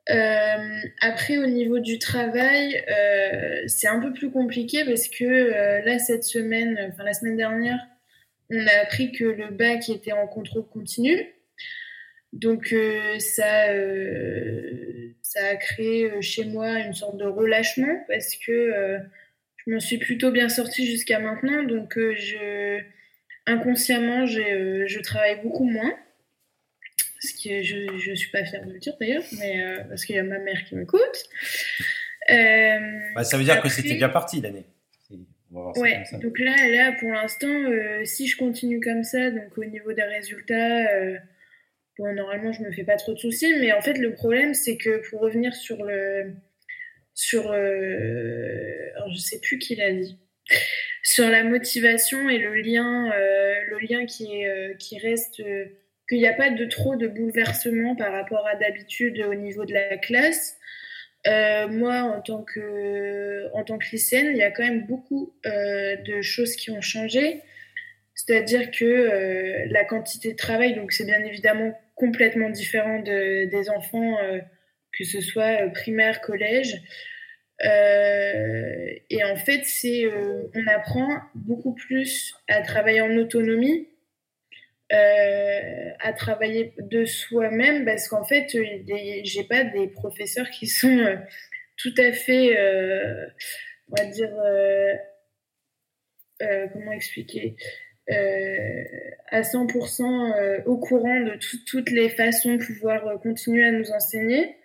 Euh, après, au niveau du travail, euh, c'est un peu plus compliqué parce que là, cette semaine, enfin la semaine dernière, on a appris que le bac était en contrôle continu. Donc euh, ça, euh, ça a créé euh, chez moi une sorte de relâchement parce que je me suis plutôt bien sortie jusqu'à maintenant. Donc je, inconsciemment, je travaille beaucoup moins. Ce qui je ne suis pas fière de le dire d'ailleurs, mais parce qu'il y a ma mère qui m'écoute. Bah, ça veut dire que c'était bien parti l'année ouais, donc là, là pour l'instant, euh, si je continue comme ça, donc au niveau des résultats, euh, bon, normalement, je me fais pas trop de soucis, mais en fait, le problème, c'est que pour revenir sur le. Sur. Euh, alors, je sais plus qui l'a dit. Sur la motivation et le lien, le lien qui, est, qui reste. Qu'il n'y a pas de trop de bouleversement par rapport à d'habitude au niveau de la classe. Euh, moi, en tant que, en tant lycéenne, il y a quand même beaucoup euh, de choses qui ont changé. C'est-à-dire que euh, la quantité de travail, donc c'est bien évidemment complètement différent de, des enfants, que ce soit primaire, collège. et en fait, c'est, on apprend beaucoup plus à travailler en autonomie euh, à travailler de soi-même parce qu'en fait, j'ai pas des professeurs qui sont euh, tout à fait, euh, on va dire, comment expliquer, à 100% au courant de toutes les façons de pouvoir continuer à nous enseigner.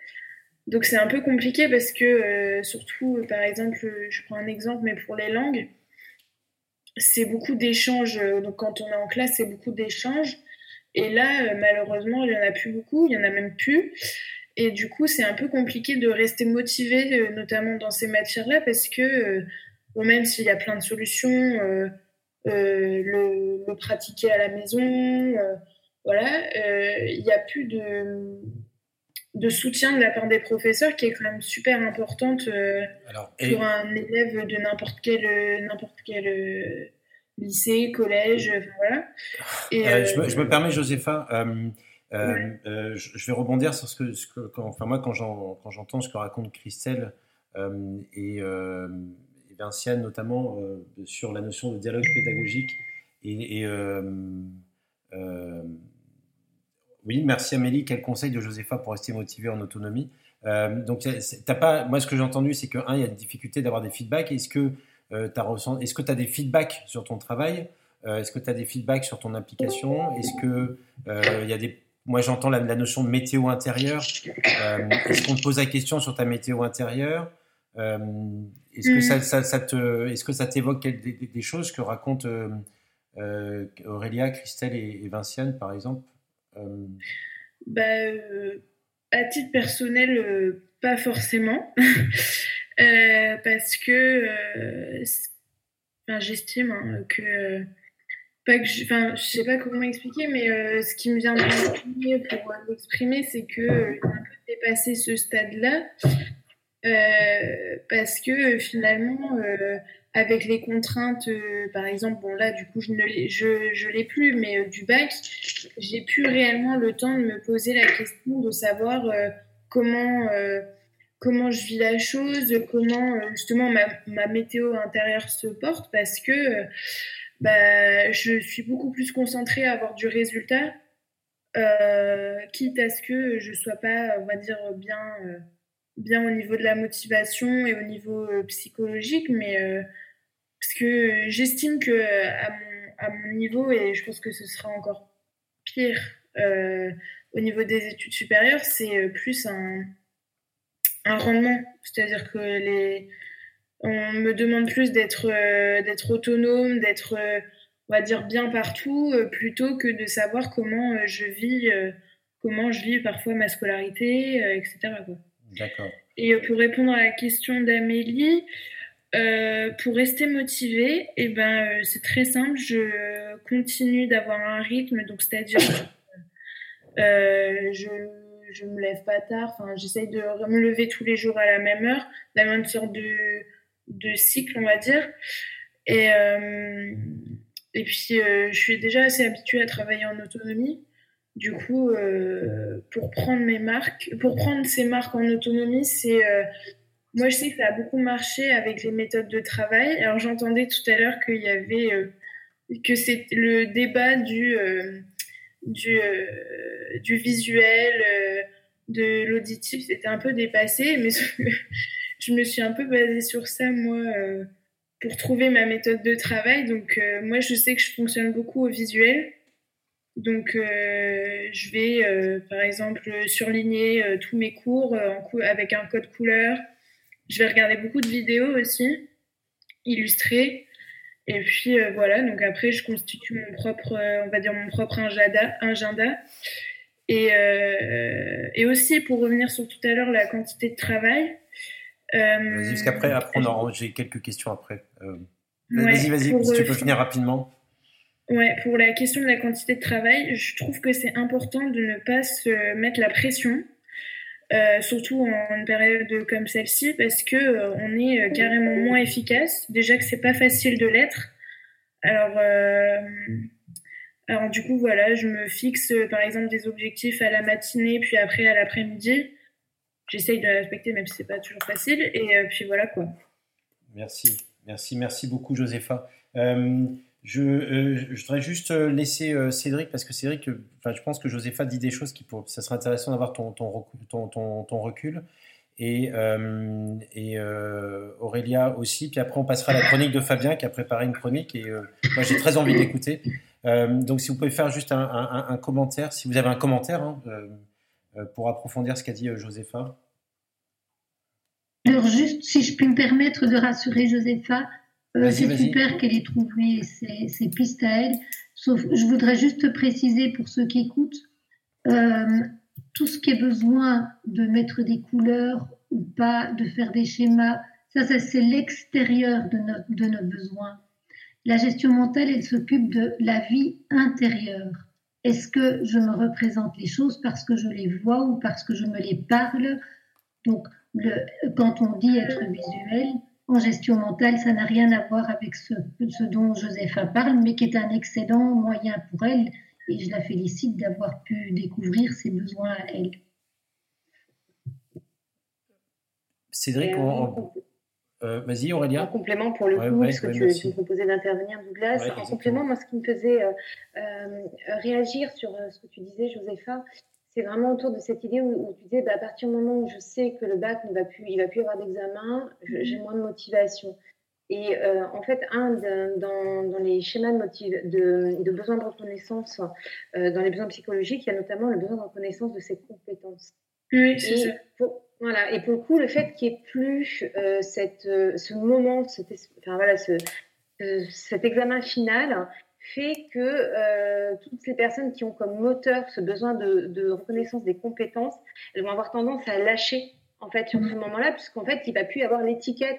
Donc c'est un peu compliqué parce que, surtout, par exemple, je prends un exemple, mais pour les langues, c'est beaucoup d'échanges. Euh, donc, quand on est en classe, c'est beaucoup d'échanges. Et là, euh, malheureusement, il n'y en a plus beaucoup, il n'y en a même plus. Et du coup, c'est un peu compliqué de rester motivé, euh, notamment dans ces matières-là, parce que, même s'il y a plein de solutions, le, pratiquer à la maison, voilà, il n'y a plus de. De soutien de la part des professeurs qui est quand même super importante pour un élève de n'importe quel, n'importe quel lycée, collège, voilà. Et, je, me, je, me, permets, Josépha, euh, euh, je vais rebondir sur ce que, ce que quand, enfin moi quand j'entends ce que raconte Christelle euh, et, et, Vinciane notamment sur la notion de dialogue pédagogique et, oui, merci Amélie. Quel conseil de Josépha pour rester motivé en autonomie? Donc, t'as pas. Moi, ce que j'ai entendu, c'est que un, il y a des difficultés d'avoir des feedbacks. Est-ce que tu as est-ce que tu as des feedbacks sur ton travail? Est-ce que tu as des feedbacks sur ton application? Est-ce que il y a des moi, j'entends la, notion de météo intérieure. Euh, est-ce qu'on te pose la question sur ta météo intérieure? Euh, Est-ce que, mm. ça, ça, te, est-ce que ça t'évoque des, des, choses que racontent euh, Aurélia, Christelle et, Vinciane, par exemple? Bah, À titre personnel, pas forcément. parce que j'estime hein, que pas que je, enfin, sais pas comment expliquer, mais euh, ce qui me vient de pour l'exprimer, c'est que euh, a un peu dépassé ce stade-là, euh, parce que finalement, avec les contraintes, par exemple, bon là, du coup, je ne l'ai, je, je l'ai plus, mais du bac, j'ai plus réellement le temps de me poser la question de savoir comment comment je vis la chose, comment justement ma, ma météo intérieure se porte, parce que bah, je suis beaucoup plus concentrée à avoir du résultat, euh, quitte à ce que je sois pas, on va dire, bien, euh, bien au niveau de la motivation et au niveau euh, psychologique, mais parce que j'estime que à mon, à mon niveau, et je pense que ce sera encore pire au niveau des études supérieures, c'est plus un, rendement. C'est-à-dire que les, on me demande plus d'être euh, autonome, d'être euh, on va dire bien partout euh, plutôt que de savoir comment je vis comment je vis parfois ma scolarité etc D'accord. Et pour répondre à la question d'Amélie pour rester motivée, eh ben c'est très simple, je continue d'avoir un rythme, donc c'est-à-dire je je me lève pas tard, enfin j'essaye de me lever tous les jours à la même heure, d'avoir une sorte de de cycle, on va dire. Et, euh, et puis, euh, je suis déjà assez habituée à travailler en autonomie. Du coup, euh, pour prendre mes marques, pour prendre ces marques en autonomie, c'est moi, je sais que ça a beaucoup marché avec les méthodes de travail. Alors, j'entendais tout à l'heure qu'il y avait que c'est le débat du du, du visuel, de l'auditif, c'était un peu dépassé, mais je me suis un peu basée sur ça, moi, euh, pour trouver ma méthode de travail. Donc, euh, moi, je sais que je fonctionne beaucoup au visuel. Donc, euh, je vais, par exemple, surligner tous mes cours avec un code couleur. Je vais regarder beaucoup de vidéos aussi, illustrées. Et puis, voilà. Donc, après, je constitue mon propre, on va dire, mon propre agenda. agenda. Et, et aussi, pour revenir sur tout à l'heure, la quantité de travail. Euh, vas-y, parce qu'après, après, j'ai quelques questions après. Euh, vas-y, vas-y, si tu peux finir rapidement. Ouais, pour la question de la quantité de travail, je trouve que c'est important de ne pas se mettre la pression, euh, surtout en une période comme celle-ci, parce que euh, on est carrément moins efficace. Déjà que c'est pas facile de l'être. Alors, alors du coup, voilà, je me fixe par exemple des objectifs à la matinée, puis après à l'après-midi j'essaye de la respecter, même si c'est pas toujours facile. Et euh, puis voilà quoi. Merci, merci, merci beaucoup, Josépha. Euh, je, euh, voudrais juste laisser Cédric, parce que Cédric, enfin, je pense que Josépha dit des choses qui, pour, ça serait intéressant d'avoir ton, ton, ton, ton, recul. Et, et Aurélia aussi. Puis après, on passera à la chronique de Fabien qui a préparé une chronique et moi j'ai très envie d'écouter. donc, si vous pouvez faire juste un, commentaire, si vous avez un commentaire hein, pour approfondir ce qu'a dit Josépha. Alors juste, si je puis me permettre de rassurer Josépha, euh, c'est super qu'elle ait trouvé ses, pistes à elle. Sauf, je voudrais juste préciser pour ceux qui écoutent, euh, tout ce qui est besoin de mettre des couleurs ou pas, de faire des schémas, ça, ça c'est l'extérieur de, notre, de nos besoins. La gestion mentale, elle s'occupe de la vie intérieure. est-ce que je me représente les choses parce que je les vois ou parce que je me les parle? Donc, le, quand on dit être visuel, en gestion mentale, ça n'a rien à voir avec ce, ce dont Josepha parle, mais qui est un excellent moyen pour elle. Et je la félicite d'avoir pu découvrir ses besoins à elle. Cédric, on, euh, Vas-y, Aurélien. En complément, pour le coup, parce que tu, me proposais d'intervenir, Douglas. en complément, moi, ce qui me faisait euh, euh, réagir sur ce que tu disais, Josepha, c'est vraiment autour de cette idée où, tu disais, bah, à partir du moment où je sais que le bac ne va plus, il va plus avoir d'examen, j'ai moins de motivation. Et en fait, un dans, dans, les schémas de, de, de besoin de reconnaissance, dans les besoins psychologiques, il y a notamment le besoin de reconnaissance de ses compétences. Oui, c'est ça. Voilà, et pour le coup, le fait qu'il n'y ait plus euh, cette, euh, ce moment, enfin, voilà, ce, cet examen final fait que euh, toutes ces personnes qui ont comme moteur ce besoin de, de, reconnaissance des compétences, elles vont avoir tendance à lâcher en fait sur ce moment-là, puisqu'en fait, il va plus y avoir l'étiquette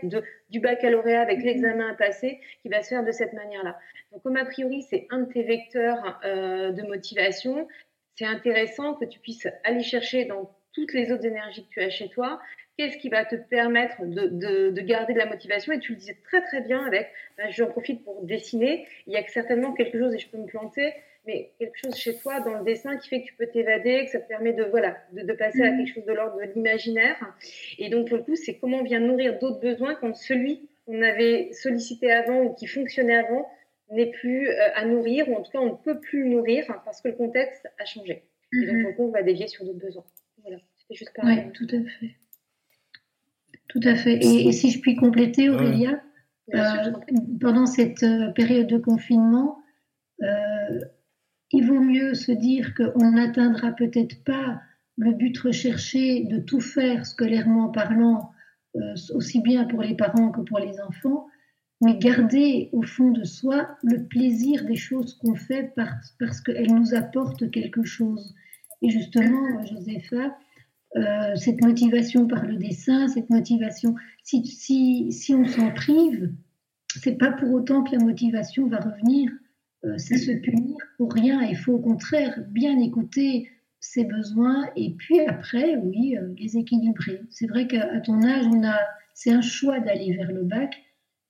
du baccalauréat avec l'examen à passer qui va se faire de cette manière-là. Donc, comme a priori, c'est un de tes vecteurs de motivation, c'est intéressant que tu puisses aller chercher dans toutes les autres énergies que tu as chez toi, qu'est-ce qui va te permettre de, de, garder de la motivation Et tu le disais très très bien avec, ben, j'en profite pour dessiner, il y a certainement quelque chose, et je peux me planter, mais quelque chose chez toi dans le dessin qui fait que tu peux t'évader, que ça te permet de, voilà, de, de passer à mmh. quelque chose de l'ordre de l'imaginaire. Et donc, pour le coup, c'est comment on vient nourrir d'autres besoins quand celui qu'on avait sollicité avant ou qui fonctionnait avant n'est plus euh, à nourrir, ou en tout cas, on ne peut plus le nourrir parce que le contexte a changé. Et donc, mmh. pour le coup, on va dévier sur d'autres besoins. Oui, tout à fait. Tout à fait. Et, si je puis compléter, Aurélia, euh, pendant cette euh, période de confinement, euh, il vaut mieux se dire qu'on n'atteindra peut-être pas le but recherché de tout faire scolairement parlant, aussi bien pour les parents que pour les enfants, mais garder au fond de soi le plaisir des choses qu'on fait parce, parce qu'elles nous apportent quelque chose. Et justement, Josepha, euh, cette motivation par le dessin, cette motivation, si, on s'en prive, c'est pas pour autant que la motivation va revenir. Euh, c'est se punir pour rien. Il faut au contraire bien écouter ses besoins et puis après, oui, euh, les équilibrer. C'est vrai qu'à ton âge, on a, c'est un choix d'aller vers le bac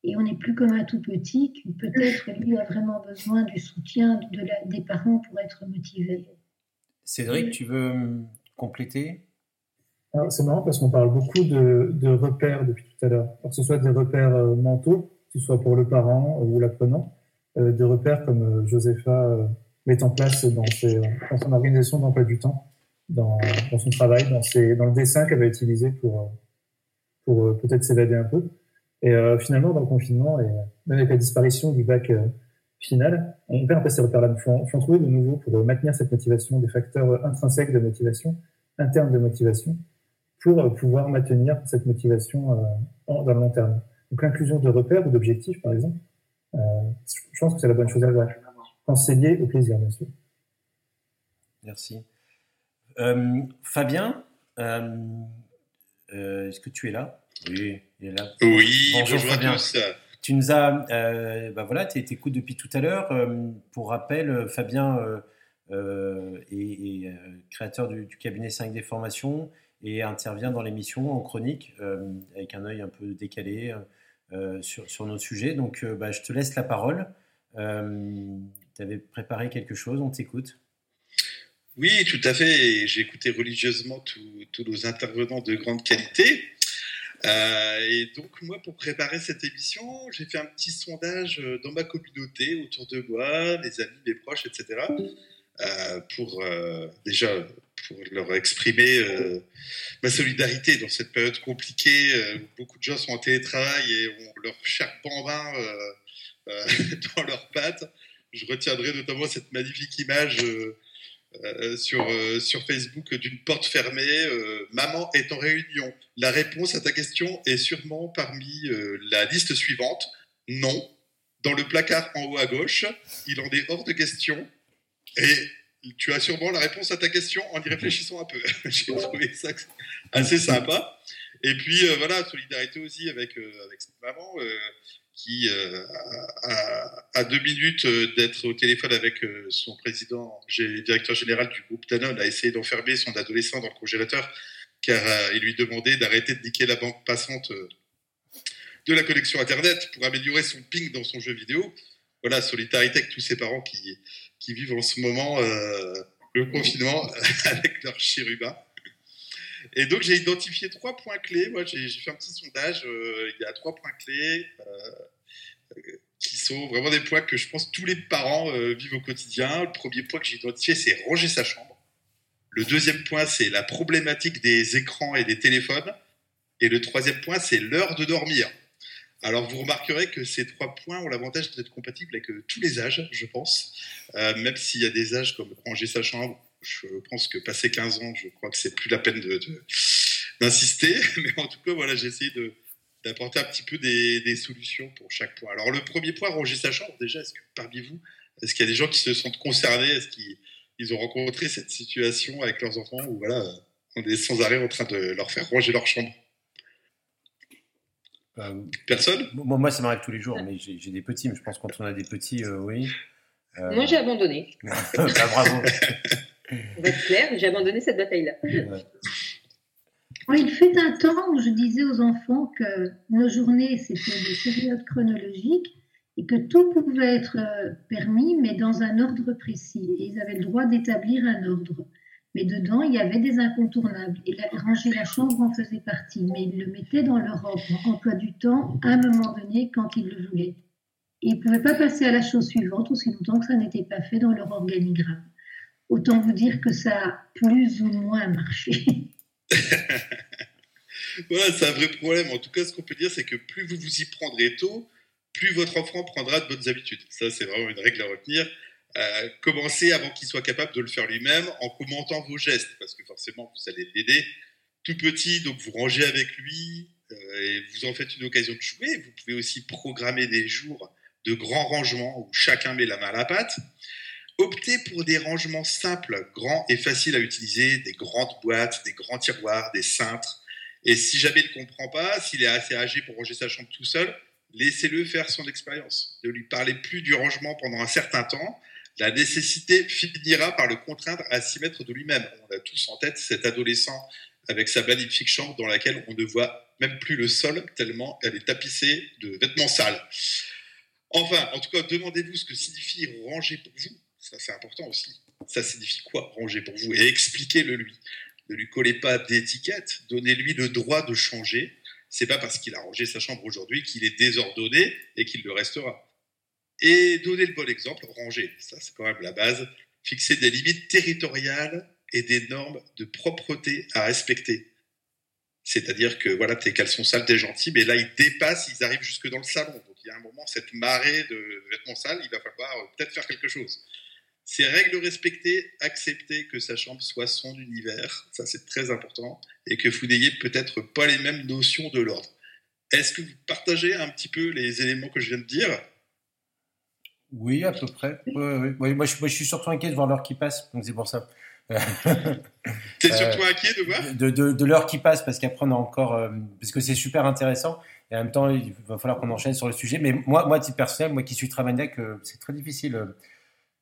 et on n'est plus comme un tout petit qui peut-être lui a vraiment besoin du soutien des parents pour être motivé. Cédric, tu veux compléter? C'est marrant parce qu'on parle beaucoup de, de, repères depuis tout à l'heure. Que ce soit des repères euh, mentaux, que ce soit pour le parent ou l'apprenant, euh, des repères comme euh, Josepha euh, met en place dans, ses, dans son organisation d'emploi du temps, dans, dans, son travail, dans, ses, dans le dessin qu'elle va utiliser pour, pour peut-être s'évader un peu. Et finalement, dans le confinement, et même avec la disparition du bac final, on perd un peu ces repères-là. Il faut, faut en trouver de nouveau pour maintenir cette motivation, des facteurs intrinsèques de motivation, internes de motivation, pour euh, pouvoir maintenir cette motivation euh, dans le long terme. Donc l'inclusion de repères ou d'objectifs, par exemple, euh, je pense que c'est la bonne chose à faire. Quand c'est lié au plaisir, bien sûr. Merci. Fabien, est-ce que tu es là? Oui, il est là. Oui, bonjour, Fabien. Tu nous as, bah voilà, tu écoutes depuis tout à l'heure. pour rappel, Fabien est, créateur du, du, cabinet 5D Formation et intervient dans l'émission en chronique euh, avec un œil un peu décalé euh, sur, sur, nos sujets. Donc, euh, bah, je te laisse la parole. tu avais préparé quelque chose, on t'écoute. Oui, tout à fait. J'ai écouté religieusement tous nos intervenants de grande qualité. et donc, moi, pour préparer cette émission, j'ai fait un petit sondage dans ma communauté, autour de moi, mes amis, mes proches, etc. pour déjà pour leur exprimer euh, ma solidarité dans cette période compliquée euh, où beaucoup de gens sont en télétravail et ont leur chair bambin euh, dans leurs pattes. Je retiendrai notamment cette magnifique image sur, sur Facebook d'une porte fermée. Maman est en réunion. La réponse à ta question est sûrement parmi la liste suivante. Non. Dans le placard en haut à gauche, il en est hors de question. Et tu as sûrement la réponse à ta question en y réfléchissant un peu. J'ai trouvé ça assez sympa. Et puis euh, voilà, solidarité aussi avec, euh, avec cette maman. Euh, qui, à, deux minutes d'être au téléphone avec son président, directeur général du groupe Danone, a essayé d'enfermer son adolescent dans le congélateur car il lui demandait d'arrêter de niquer la banque passante de la connexion Internet pour améliorer son ping dans son jeu vidéo. Voilà, solidarité avec tous ces parents qui, qui vivent en ce moment le confinement avec leur chérubin. Et donc, j'ai identifié trois points clés. Moi, j'ai fait un petit sondage. Euh, il y a trois points clés euh, qui sont vraiment des points que je pense tous les parents euh, vivent au quotidien. Le premier point que j'ai identifié, c'est ranger sa chambre. Le deuxième point, c'est la problématique des écrans et des téléphones. Et le troisième point, c'est l'heure de dormir. Alors, vous remarquerez que ces trois points ont l'avantage d'être compatibles avec tous les âges, je pense. même s'il y a des âges comme ranger sa chambre je pense que passé 15 ans, je crois que c'est plus la peine d'insister. Mais en tout cas, voilà, j'ai essayé d'apporter un petit peu des, solutions pour chaque point. Alors, le premier point, ranger sa chambre, déjà, est-ce que parmi vous, est-ce qu'il y a des gens qui se sentent concernés? Est-ce qu'ils ont rencontré cette situation avec leurs enfants ou voilà, on est sans arrêt en train de leur faire ranger leur chambre? euh, Personne? Moi, moi ça m'arrive tous les jours, mais j'ai des petits, mais je pense que quand on a des petits, euh, oui. Euh, moi, j'ai abandonné. bah, bravo. On va être clair, j'ai abandonné cette bataille-là. Il fait un temps où je disais aux enfants que nos journées, c'était des périodes chronologiques et que tout pouvait être euh, permis, mais dans un ordre précis. Et ils avaient le droit d'établir un ordre. Mais dedans, il y avait des incontournables. Et ranger la chambre en faisait partie. Mais ils le mettaient dans leur emploi du temps à un moment donné quand ils le voulaient. Et ils ne pouvaient pas passer à la chose suivante aussi longtemps que ça n'était pas fait dans leur organigramme. Autant vous dire que ça a plus ou moins marché. voilà, c'est un vrai problème. En tout cas, ce qu'on peut dire, c'est que plus vous vous y prendrez tôt, plus votre enfant prendra de bonnes habitudes. Ça, c'est vraiment une règle à retenir. Commencez avant qu'il soit capable de le faire lui-même en commentant vos gestes, parce que forcément, vous allez l'aider. Tout petit, donc vous rangez avec lui euh, et vous en faites une occasion de jouer. Vous pouvez aussi programmer des jours de grands rangements où chacun met la main à la pâte. Optez pour des rangements simples, grands et faciles à utiliser, des grandes boîtes, des grands tiroirs, des cintres. Et si jamais il ne comprend pas, s'il est assez âgé pour ranger sa chambre tout seul, laissez-le faire son expérience. Ne lui parlez plus du rangement pendant un certain temps. La nécessité finira par le contraindre à s'y mettre de lui-même. On a tous en tête cet adolescent avec sa magnifique chambre dans laquelle on ne voit même plus le sol tellement elle est tapissée de vêtements sales. Enfin, en tout cas, demandez-vous ce que signifie ranger pour vous ça c'est important aussi. Ça signifie quoi ranger pour vous? Et expliquez-le lui. Ne lui collez pas d'étiquette, donnez-lui le droit de changer. C'est pas parce qu'il a rangé sa chambre aujourd'hui qu'il est désordonné et qu'il le restera. Et donnez le bon exemple, ranger. Ça c'est quand même la base. Fixer des limites territoriales et des normes de propreté à respecter. C'est-à-dire que voilà, tes caleçons sales, t'es gentil, mais là ils dépassent, ils arrivent jusque dans le salon. Donc il y a un moment, cette marée de vêtements sales, il va falloir peut-être faire quelque chose. Ces règles respectées, accepter que sa chambre soit son univers, ça c'est très important, et que vous n'ayez peut-être pas les mêmes notions de l'ordre. Est-ce que vous partagez un petit peu les éléments que je viens de dire? Oui, à peu près. moi, je, suis surtout inquiet de voir l'heure qui passe, donc c'est pour ça. T'es surtout inquiet de voir? De, l'heure qui passe, parce qu'après on a encore. Euh, parce que c'est super intéressant, et en même temps il va falloir qu'on enchaîne sur le sujet. Mais moi, moi, à titre personnel, moi qui suis très maniaque, euh, c'est très difficile euh,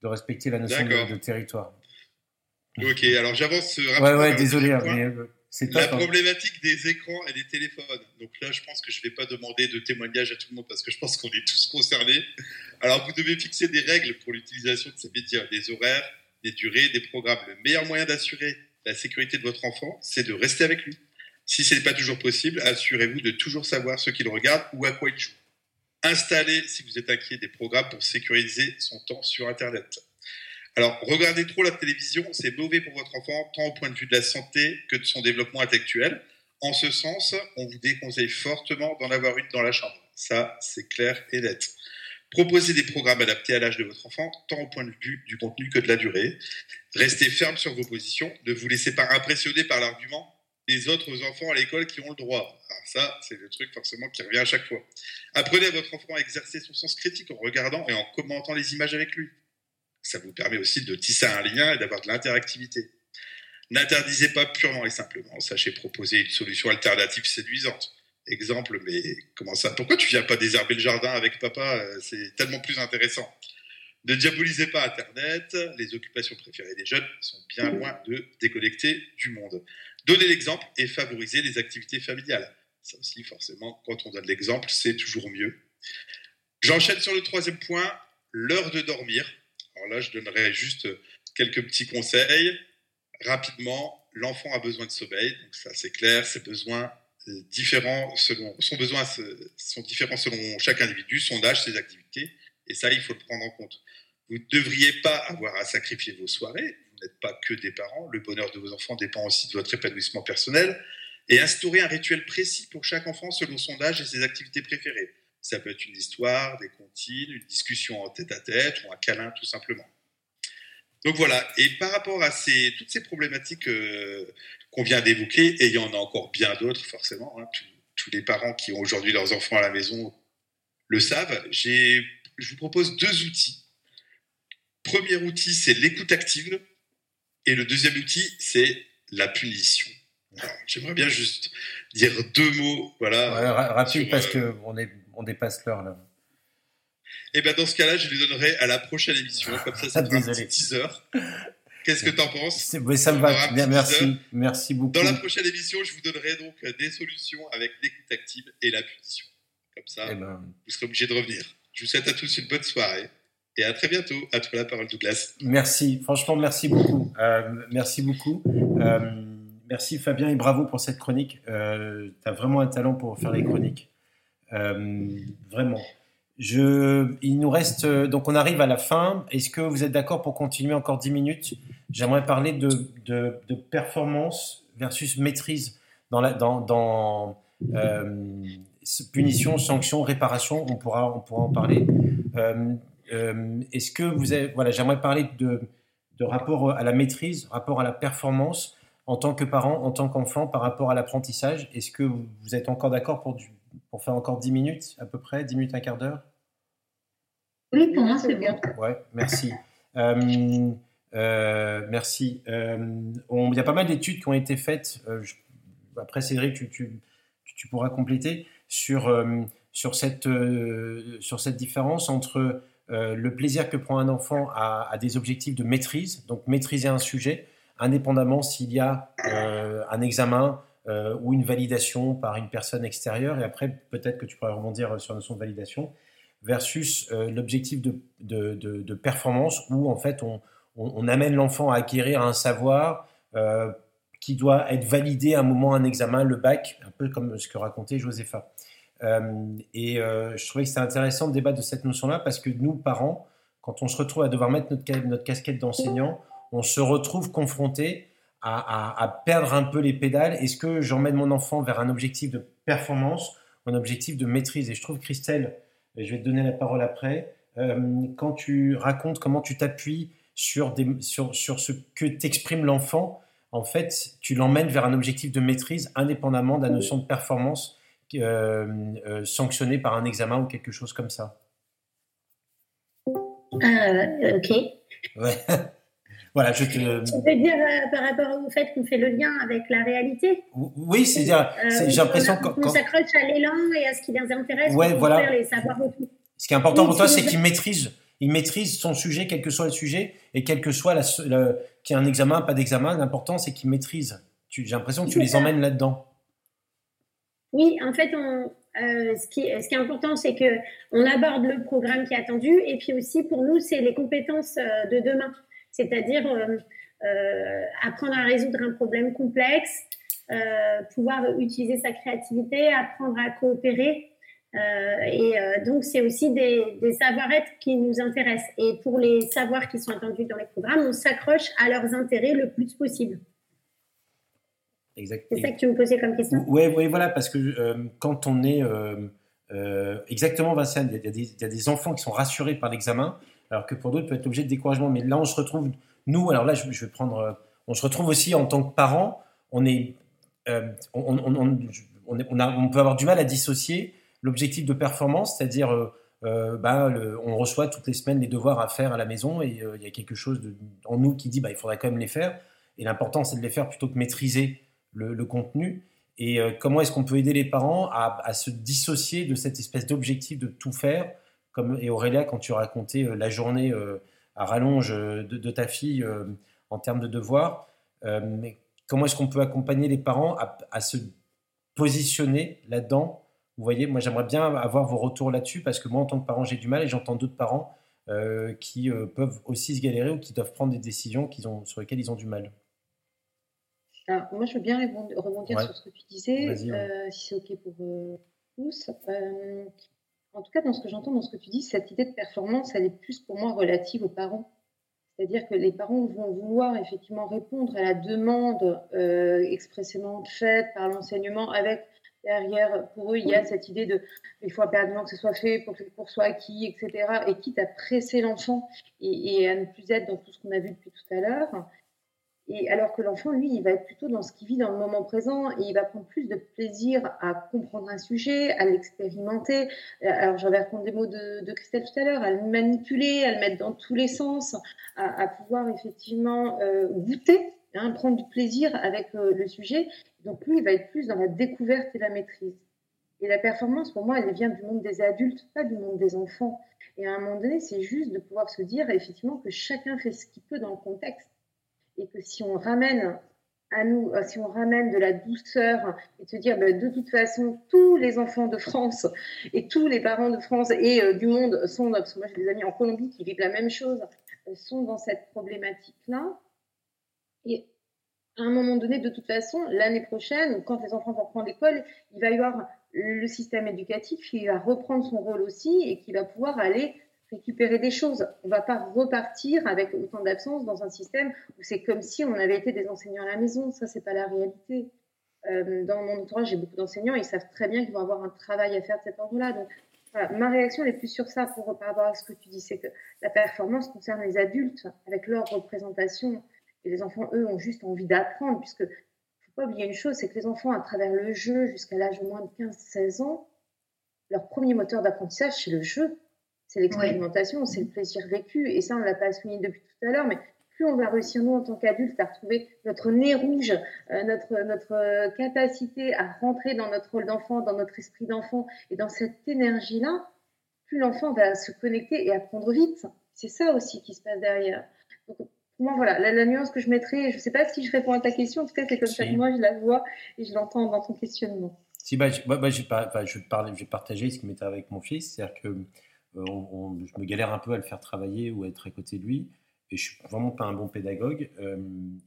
de respecter la notion de, territoire. Ok, alors j'avance rapidement. Ouais, ouais, désolé, mais La hein. problématique des écrans et des téléphones. Donc là, je pense que je ne vais pas demander de témoignage à tout le monde parce que je pense qu'on est tous concernés. Alors, vous devez fixer des règles pour l'utilisation de ces médias, des horaires, des durées, des programmes. Le meilleur moyen d'assurer la sécurité de votre enfant, c'est de rester avec lui. Si ce n'est pas toujours possible, assurez-vous de toujours savoir ce qu'il regarde ou à quoi il joue. Installez, si vous êtes inquiet, des programmes pour sécuriser son temps sur Internet. Alors, regarder trop la télévision, c'est mauvais pour votre enfant, tant au point de vue de la santé que de son développement intellectuel. En ce sens, on vous déconseille fortement d'en avoir une dans la chambre. Ça, c'est clair et net. Proposez des programmes adaptés à l'âge de votre enfant, tant au point de vue du contenu que de la durée. Restez ferme sur vos positions. Ne vous laissez pas impressionner par l'argument des autres enfants à l'école qui ont le droit. Alors ça, c'est le truc forcément qui revient à chaque fois. Apprenez à votre enfant à exercer son sens critique en regardant et en commentant les images avec lui. Ça vous permet aussi de tisser un lien et d'avoir de l'interactivité. N'interdisez pas purement et simplement, sachez proposer une solution alternative séduisante. Exemple, mais comment ça Pourquoi tu viens pas désherber le jardin avec papa? C'est tellement plus intéressant. Ne diabolisez pas Internet. Les occupations préférées des jeunes sont bien loin de déconnecter du monde. Donnez l'exemple et favorisez les activités familiales. Ça aussi, forcément, quand on donne l'exemple, c'est toujours mieux. J'enchaîne sur le troisième point, l'heure de dormir. Alors là, je donnerai juste quelques petits conseils. Rapidement, l'enfant a besoin de sommeil, donc ça c'est clair, ses besoins euh, selon sont différents selon chaque individu, son âge, ses activités, et ça il faut le prendre en compte. Vous ne devriez pas avoir à sacrifier vos soirées, vous n'êtes pas que des parents, le bonheur de vos enfants dépend aussi de votre épanouissement personnel, et instaurer un rituel précis pour chaque enfant selon son âge et ses activités préférées. Ça peut être une histoire, des comptines, une discussion en tête à tête ou un câlin tout simplement. Donc voilà, et par rapport à ces, toutes ces problématiques euh, qu'on vient d'évoquer, et il y en a encore bien d'autres forcément, hein, tous les parents qui ont aujourd'hui leurs enfants à la maison le savent, je vous propose deux outils. Premier outil, c'est l'écoute active, et le deuxième outil, c'est la punition. J'aimerais bien juste dire deux mots. Voilà, rapide parce qu'on on dépasse l'heure là. Et eh bien dans ce cas-là, je les donnerai à la prochaine émission. Comme ça, c'est un petit teaser. Qu'est-ce que tu en penses oui, Ça me va. Bien, merci. Merci beaucoup. Dans la prochaine émission, je vous donnerai donc des solutions avec l'écoute active et la punition. Comme ça, eh ben. vous serez obligé de revenir. Je vous souhaite à tous une bonne soirée. Et à très bientôt. À toi la parole, Douglas. Merci. Franchement, merci beaucoup. Euh, merci beaucoup. Euh, merci Fabien et bravo pour cette chronique. Euh, tu as vraiment un talent pour faire les chroniques. Vraiment. Je, il nous reste, donc on arrive à la fin. Est-ce que vous êtes d'accord pour continuer encore 10 minutes? J'aimerais parler de, de, performance versus maîtrise dans, la, dans, dans euh, punition, sanction, réparation. On pourra, on pourra en parler. Euh, euh, Est-ce que vous avez, voilà, j'aimerais parler de, de rapport à la maîtrise, rapport à la performance en tant que parent, en tant qu'enfant, par rapport à l'apprentissage. Est-ce que vous êtes encore d'accord pour, pour faire encore 10 minutes à peu près, 10 minutes, un quart d'heure? Oui, pour moi, c'est bien. Ouais, merci. Euh, euh, merci. Euh, il y a pas mal d'études qui ont été faites. après, Cédric, tu, tu, tu, pourras compléter sur, sur, cette, sur cette différence entre le plaisir que prend un enfant à, à, des objectifs de maîtrise, donc maîtriser un sujet, indépendamment s'il y a un examen ou une validation par une personne extérieure. Et après, peut-être que tu pourrais rebondir sur la notion de validation versus euh, l'objectif de, performance où en fait on, on, amène l'enfant à acquérir un savoir euh, qui doit être validé à un moment, un examen, le bac, un peu comme ce que racontait Josepha. Euh, et je trouvais que c'était intéressant de débattre de cette notion-là parce que nous, parents, quand on se retrouve à devoir mettre notre, notre casquette d'enseignant, on se retrouve confronté à, à, à, perdre un peu les pédales. Est-ce que j'emmène mon enfant vers un objectif de performance, un objectif de maîtrise? Et je trouve, Christelle, je vais te donner la parole après, euh, quand tu racontes comment tu t'appuies sur, sur, sur ce que t'exprime l'enfant, en fait, tu l'emmènes vers un objectif de maîtrise indépendamment de la notion de performance euh, euh, sanctionnée par un examen ou quelque chose comme ça. ok. Ouais. voilà, je te. Dire par rapport au fait qu'on fait le lien avec la réalité Oui, c'est-à-dire, j'ai l'impression qu'on s'accroche à l'élan et à ce qui les intéresse ouais, voilà. les savoirs. Ce qui est important pour toi, c'est qu'il maîtrise, il maîtrise son sujet, quel que soit le sujet, et quel que soit la, qu'il y ait un examen, pas d'examen. L'important, c'est qu'il maîtrise. J'ai l'impression que tu les emmènes là-dedans. Oui, en fait, on, euh, ce, qui, ce qui est important, c'est que on aborde le programme qui est attendu, et puis aussi pour nous, c'est les compétences euh, de demain, c'est-à-dire euh, apprendre à résoudre un problème complexe, pouvoir utiliser sa créativité, apprendre à coopérer, euh, et euh, donc, c'est aussi des, des savoir-être qui nous intéressent. Et pour les savoirs qui sont attendus dans les programmes, on s'accroche à leurs intérêts le plus possible. C'est ça que tu me posais comme question Oui, ouais, voilà, parce que euh, quand on est. exactement, Vincent, y, il y, a des, enfants qui sont rassurés par l'examen, alors que pour d'autres, peut être objet de découragement. Mais là, on se retrouve. Nous, alors là, je, vais prendre. on se retrouve aussi en tant que parents, on est. On, on, on, on, peut avoir du mal à dissocier l'objectif de performance, c'est-à-dire euh, euh, bah, on reçoit toutes les semaines les devoirs à faire à la maison et euh, il y a quelque chose de, en nous qui dit bah, il faudrait quand même les faire. Et l'important, c'est de les faire plutôt que maîtriser le, contenu. Et comment est-ce qu'on peut aider les parents à, se dissocier de cette espèce d'objectif de tout faire comme, Et Aurélia, quand tu racontais la journée à rallonge de, ta fille en termes de devoirs, mais comment est-ce qu'on peut accompagner les parents à se positionner là-dedans? Vous voyez, moi j'aimerais bien avoir vos retours là-dessus parce que moi en tant que parent j'ai du mal et j'entends d'autres parents euh, qui euh, peuvent aussi se galérer ou qui doivent prendre des décisions qu'ils ont, sur lesquelles ils ont du mal. Alors, moi je veux bien rebondir sur ce que tu disais, euh, si c'est OK pour tous. En tout cas, dans ce que j'entends, dans ce que tu dis, cette idée de performance, elle est plus pour moi relative aux parents. C'est-à-dire que les parents vont vouloir effectivement répondre à la demande euh, expressément faite par l'enseignement avec derrière, pour eux, il y a cette idée de il faut impérativement que ce soit fait pour que le cours soit acquis, etc. Et quitte à presser l'enfant et, à ne plus être dans tout ce qu'on a vu depuis tout à l'heure. Et alors que l'enfant, lui, il va être plutôt dans ce qu'il vit dans le moment présent et il va prendre plus de plaisir à comprendre un sujet, à l'expérimenter. Euh, alors, j'avais reprendre des mots de, Christelle tout à l'heure, à le manipuler, à le mettre dans tous les sens, à, pouvoir effectivement euh, goûter, hein, prendre du plaisir avec euh, le sujet. Donc, lui, il va être plus dans la découverte et la maîtrise. Et la performance, pour moi, elle vient du monde des adultes, pas du monde des enfants. Et à un moment donné, c'est juste de pouvoir se dire effectivement que chacun fait ce qu'il peut dans le contexte et que si on ramène à nous, euh, si on ramène de la douceur et se dire ben, de toute façon tous les enfants de France et tous les parents de France et euh, du monde sont, parce que moi j'ai des amis en Colombie qui vivent la même chose, euh, sont dans cette problématique-là. Et à un moment donné, de toute façon, l'année prochaine, quand les enfants vont reprendre l'école, il va y avoir le système éducatif qui va reprendre son rôle aussi et qui va pouvoir aller récupérer des choses. On ne va pas repartir avec autant d'absence dans un système où c'est comme si on avait été des enseignants à la maison. Ça, c'est pas la réalité. Euh, dans mon entourage, j'ai beaucoup d'enseignants, ils savent très bien qu'ils vont avoir un travail à faire de cet ordre-là. Donc, ma réaction est plus sur ça pour, par rapport à ce que tu dis, c'est que la performance concerne les adultes avec leur représentation. Et les enfants, eux, ont juste envie d'apprendre, puisque faut pas oublier une chose, c'est que les enfants, à travers le jeu, jusqu'à l'âge de moins de 15-16 ans, leur premier moteur d'apprentissage, c'est le jeu c'est l'expérimentation, c'est le plaisir vécu. Et ça, on ne l'a pas souligné depuis tout à l'heure, mais plus on va réussir, nous, en tant qu'adultes, à retrouver notre nez rouge, euh, notre, notre euh, capacité à rentrer dans notre rôle d'enfant, dans notre esprit d'enfant et dans cette énergie-là, plus l'enfant va se connecter et apprendre vite. C'est ça aussi qui se passe derrière. Donc, pour moi, voilà, la, nuance que je mettrais, je ne sais pas si je réponds à ta question, en tout cas, c'est comme ça que moi, je la vois et je l'entends dans ton questionnement. Si, bah, je, bah, je, je, vais partager ce qui m'était avec mon fils, c'est-à-dire que euh, je me galère un peu à le faire travailler ou à être à côté de lui. Et je suis vraiment pas un bon pédagogue. Euh,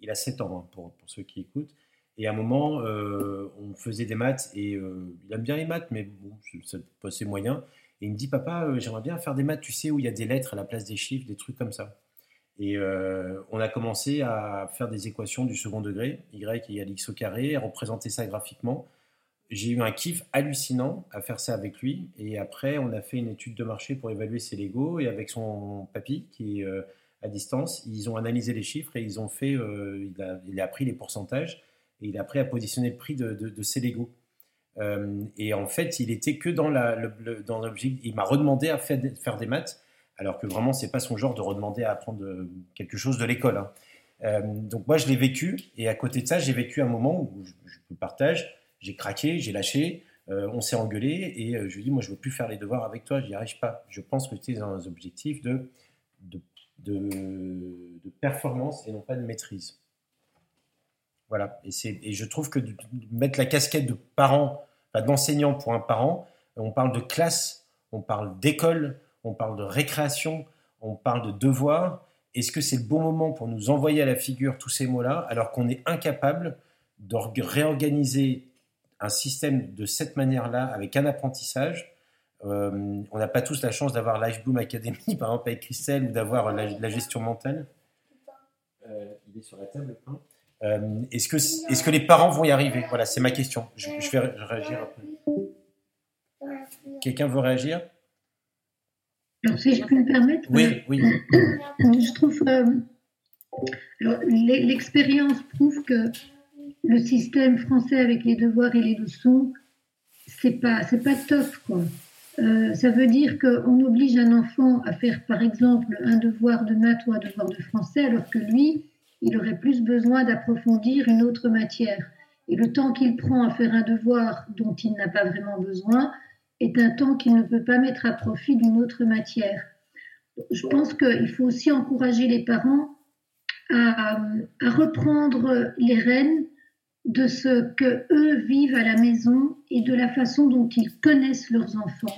il a 7 ans, hein, pour, pour, ceux qui écoutent. Et à un moment, euh, on faisait des maths et il aime bien les maths, mais bon, ça passait moyen. Et il me dit, papa, j'aimerais bien faire des maths, tu sais, où il y a des lettres à la place des chiffres, des trucs comme ça. Et on a commencé à faire des équations du second degré, y égale x au carré, à représenter ça graphiquement j'ai eu un kiff hallucinant à faire ça avec lui. Et après, on a fait une étude de marché pour évaluer ses Lego. Et avec son papy, qui est euh, à distance, ils ont analysé les chiffres et ils ont fait. Euh, il, a, il, pris les pourcentages et il a appris à positionner le prix de, de, ses Lego. Euh, et en fait, il était que dans le, l'objet. Il m'a redemandé à faire, faire, des maths, alors que vraiment, c'est pas son genre de redemander à apprendre quelque chose de l'école. Hein. donc moi, je l'ai vécu. Et à côté de ça, j'ai vécu un moment où je, je partage j'ai craqué, j'ai lâché, euh, on s'est engueulé et euh, je lui ai dit, moi je veux plus faire les devoirs avec toi, j'y arrive pas. Je pense que tu es dans un objectif de, de, performance et non pas de maîtrise. Voilà, et, et je trouve que mettre la casquette de parent, d'enseignant pour un parent, on parle de classe, on parle d'école, on parle de récréation, on parle de devoir. Est-ce que c'est le bon moment pour nous envoyer à la figure tous ces mots-là alors qu'on est incapable de réorganiser un système de cette manière-là, avec un apprentissage. Euh, on n'a pas tous la chance d'avoir Bloom Academy, par exemple avec Christelle, ou d'avoir la, gestion mentale. Euh, il est sur la table. Hein. Euh, est-ce que, est que les parents vont y arriver? Voilà, c'est ma question. Je, vais réagir après. Quelqu'un veut réagir? Si je peux me permettre. Oui, oui. Je trouve. L'expérience prouve que le système français avec les devoirs et les leçons, c'est pas, c'est pas top, quoi. Euh, ça veut dire qu'on oblige un enfant à faire, par exemple, un devoir de maths ou un devoir de français, alors que lui, il aurait plus besoin d'approfondir une autre matière. Et le temps qu'il prend à faire un devoir dont il n'a pas vraiment besoin est un temps qu'il ne peut pas mettre à profit d'une autre matière. Je pense qu'il faut aussi encourager les parents à, à, reprendre les rênes de ce que eux vivent à la maison et de la façon dont ils connaissent leurs enfants,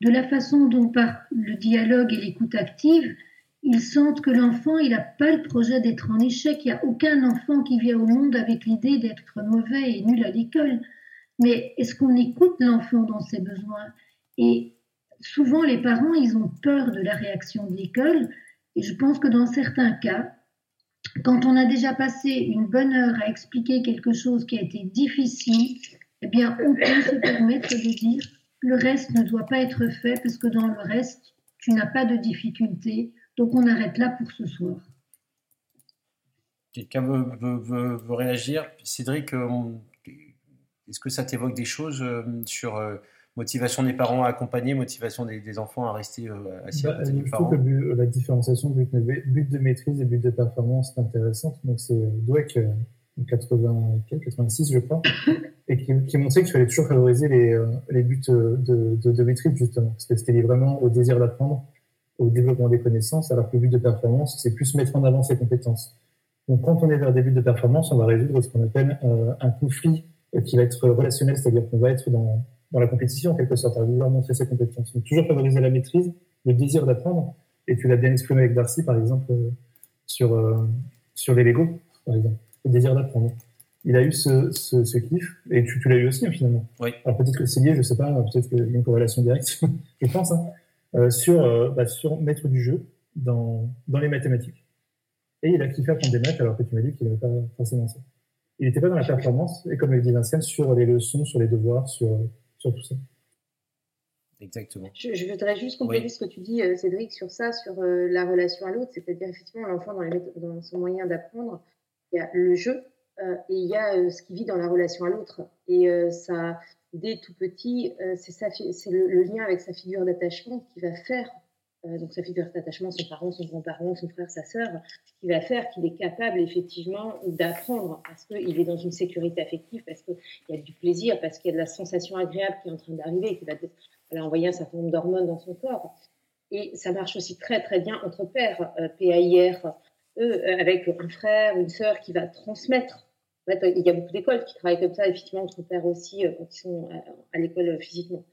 de la façon dont par le dialogue et l'écoute active, ils sentent que l'enfant, il n'a pas le projet d'être en échec. Il n'y a aucun enfant qui vient au monde avec l'idée d'être mauvais et nul à l'école. Mais est-ce qu'on écoute l'enfant dans ses besoins? Et souvent, les parents, ils ont peur de la réaction de l'école. Et je pense que dans certains cas, quand on a déjà passé une bonne heure à expliquer quelque chose qui a été difficile, eh bien, on peut se permettre de dire le reste ne doit pas être fait parce que dans le reste, tu n'as pas de difficulté donc on arrête là pour ce soir. Quelqu'un veut, réagir? Cédric, euh, est-ce que ça t'évoque des choses euh, sur euh, motivation des parents à accompagner, motivation des, enfants à rester assis à bah, côté des parents que la différenciation but, but, de maîtrise et but de performance est intéressante. Donc c'est Dweck, en 86 je crois, et qui, montrait qu'il fallait toujours favoriser les, buts de, de, maîtrise justement, parce que c'était vraiment au désir d'apprendre au développement des connaissances, alors que le but de performance, c'est plus mettre en avant ses compétences. Donc, quand on est vers des buts de performance, on va résoudre ce qu'on appelle euh, un conflit euh, qui va être relationnel, c'est-à-dire qu'on va être dans, dans la compétition, en quelque sorte, à vouloir montrer ses compétences. Donc, toujours favoriser la maîtrise, le désir d'apprendre. Et tu l'as bien exprimé avec Darcy, par exemple, euh, sur, sur les Lego, par exemple, le désir d'apprendre. Il a eu ce, ce, ce kiff, et tu, tu l'as eu aussi, hein, finalement. Oui. Alors, peut-être que c'est lié, je sais pas, peut-être qu'il y a une corrélation directe, je pense, hein. Euh, sur, euh, bah, sur maître du jeu dans, dans les mathématiques. Et il a kiffé apprendre des maths alors que tu m'as dit qu'il n'avait pas forcément ça. Il n'était pas dans la performance, et comme le dit Vincent, sur les leçons, sur les devoirs, sur, sur tout ça. Exactement. Je, voudrais juste compléter ce que tu dis, euh, Cédric, sur ça, sur la relation à l'autre. C'est-à-dire, effectivement, l'enfant, dans, dans, son moyen d'apprendre, il y a le jeu et il y a ce qui vit dans la relation à l'autre. Et ça, dès tout petit, euh, c'est le, lien avec sa figure d'attachement qui va faire, euh, donc sa figure d'attachement, son parent, son grand-parent, son frère, sa sœur, qui va faire qu'il est capable effectivement d'apprendre parce qu'il est dans une sécurité affective, parce qu'il y a du plaisir, parce qu'il y a de la sensation agréable qui est en train d'arriver, qui va, envoyer un certain nombre d'hormones dans son corps. Et ça marche aussi très très bien entre pères, euh, PAIR, eux, avec un frère, une sœur qui va transmettre il y a beaucoup d'écoles qui travaillent comme ça, effectivement, entre pères aussi, euh, quand ils sont à, l'école euh, physiquement.